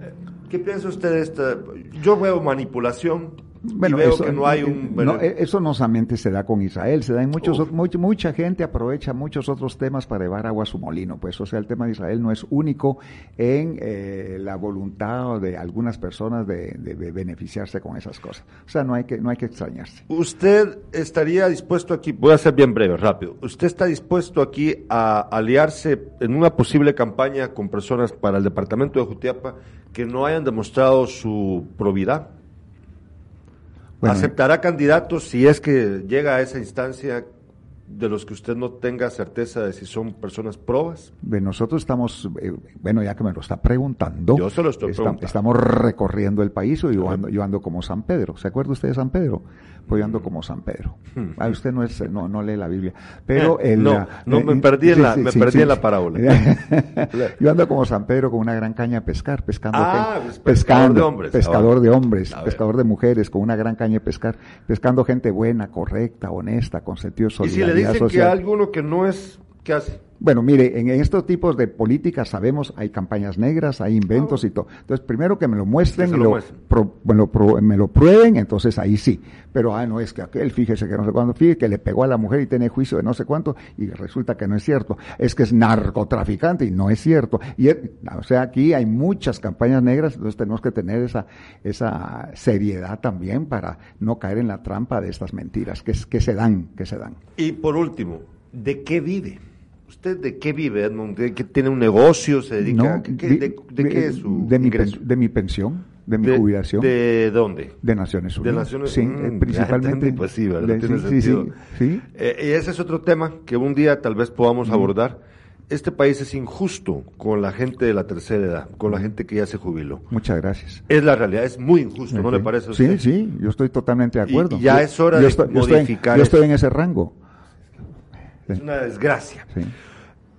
Eh, ¿Qué piensa usted de esta? Yo veo manipulación bueno, eso, que no hay un... E, eso no solamente se da con Israel, se da en muchos, mucha gente aprovecha muchos otros temas para llevar agua a su molino, pues o sea, el tema de Israel no es único en eh, la voluntad de algunas personas de, beneficiarse con esas cosas. O sea, no hay que no hay que extrañarse. ¿Usted estaría dispuesto aquí, voy a ser bien breve, rápido, ¿usted está dispuesto aquí a aliarse en una posible campaña con personas para el departamento de Jutiapa que no hayan demostrado su probidad? ¿Aceptará candidatos si es que llega a esa instancia de los que usted no tenga certeza de si son personas probas? nosotros estamos, eh, bueno, ya que me lo está preguntando, yo se lo estoy estamos recorriendo el país, y yo ando, yo ando como San Pedro. ¿Se acuerda usted de San Pedro? Pues yo ando como San Pedro. Hmm. Ah, usted no es, no, no lee la Biblia. Pero eh, el, no, no, me perdí en la, me perdí en la parábola. yo ando como San Pedro con una gran caña a pescar, pescando, ah, pues, pescador de hombres. Pescador de hombres, pescador de mujeres, con una gran caña a pescar, pescando gente buena, correcta, honesta, con sentido solidaridad y si le dicen que alguno que no es, ¿qué hace? Bueno, mire, en estos tipos de políticas sabemos, hay campañas negras, hay inventos y todo. Entonces, primero que me lo muestren, lo lo muestren. pro- me, lo pro- me lo prueben, entonces ahí sí. Pero, ah, no es que aquel, fíjese que no sé cuándo, fíjese que le pegó a la mujer y tiene juicio de no sé cuánto, y resulta que no es cierto. Es que es narcotraficante y no es cierto. Y, es- o sea, aquí hay muchas campañas negras, entonces tenemos que tener esa, esa seriedad también para no caer en la trampa de estas mentiras que, es- que se dan, que se dan. Y por último, ¿de qué vive? ¿Usted de qué vive, Edmond? ¿De qué tiene un negocio? ¿Se dedica? No, ¿Qué- de, de qué es su de mi, ingreso? pen- de mi pensión, de mi jubilación. ¿De dónde? De Naciones De Unidas. Naciones Sí, Mm, eh, ya principalmente. pues sí, ¿verdad? de- Tiene sí, sentido. sí, sí. Eh, y ese es otro tema que un día tal vez podamos abordar. Este país es injusto con la gente de la tercera edad, con la gente que ya se jubiló. Muchas gracias. Es la realidad, es muy injusto, ¿no Ok. le parece a usted? Sí, sí, yo estoy totalmente de acuerdo. y ya es hora yo de estoy- yo estoy- modificar Yo estoy en ese rango. Es una desgracia.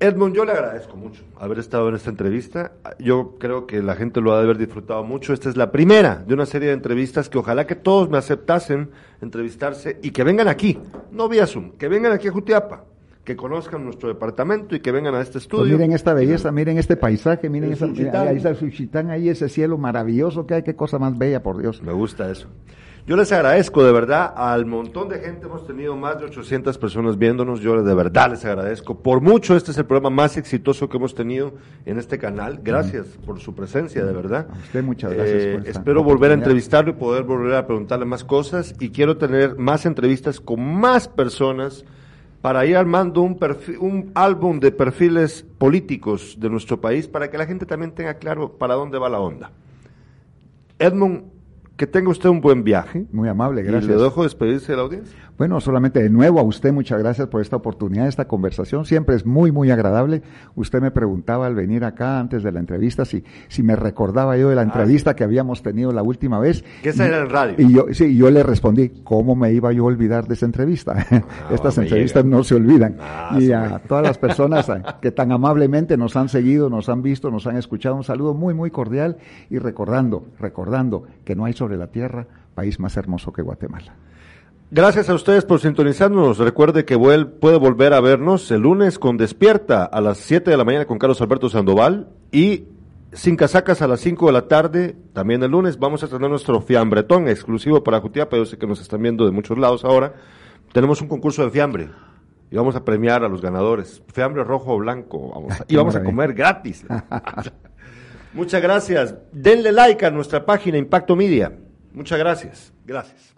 Edmond, yo le agradezco mucho haber estado en esta entrevista. Yo creo que la gente lo ha de haber disfrutado mucho. Esta es la primera de una serie de entrevistas que ojalá que todos me aceptasen entrevistarse y que vengan aquí, no vía Zoom, que vengan aquí a Jutiapa, que conozcan nuestro departamento y que vengan a este Pues estudio. miren esta belleza, miren este paisaje, miren esa, ahí está el Suchitán, ahí ese cielo maravilloso que hay, qué cosa más bella, por Dios. Me gusta eso. Yo les agradezco de verdad al montón de gente, hemos tenido más de 800 personas viéndonos, yo de verdad les agradezco. Por mucho este es el programa más exitoso que hemos tenido en este canal. Gracias por su presencia, de verdad. A usted muchas gracias Eh, por esta espero volver a entrevistarlo y poder volver a preguntarle más cosas y quiero tener más entrevistas con más personas para ir armando un, perfil, un álbum de perfiles políticos de nuestro país para que la gente también tenga claro para dónde va la onda. Edmond, que tenga usted un buen viaje. Muy amable, Y gracias. le dejo despedirse de la audiencia. Bueno, solamente de nuevo a usted muchas gracias por esta oportunidad, esta conversación. Siempre es muy, muy agradable. Usted me preguntaba al venir acá antes de la entrevista si, si me recordaba yo de la entrevista que habíamos tenido la última vez. Ah, Que esa era en radio. Y yo, sí, yo le respondí, ¿cómo me iba yo a olvidar de esa entrevista? Estas me entrevistas llega. no se olvidan. Ah, y a me- todas las personas a- que tan amablemente nos han seguido, nos han visto, nos han escuchado, un saludo muy, muy cordial y recordando, recordando que no hay sobre la tierra país más hermoso que Guatemala. Gracias a ustedes por sintonizarnos. Recuerde que vuel- puede volver a vernos el lunes con Despierta a las 7 de la mañana con Carlos Alberto Sandoval y Sin Casacas a las 5 de la tarde. También el lunes vamos a tener nuestro fiambretón exclusivo para Jutiapa. Yo sé que nos están viendo de muchos lados ahora. Tenemos un concurso de fiambre y vamos a premiar a los ganadores. Fiambre rojo o blanco. Vamos a- y vamos a comer gratis. Muchas gracias. Denle like a nuestra página Impacto Media. Muchas gracias. Gracias.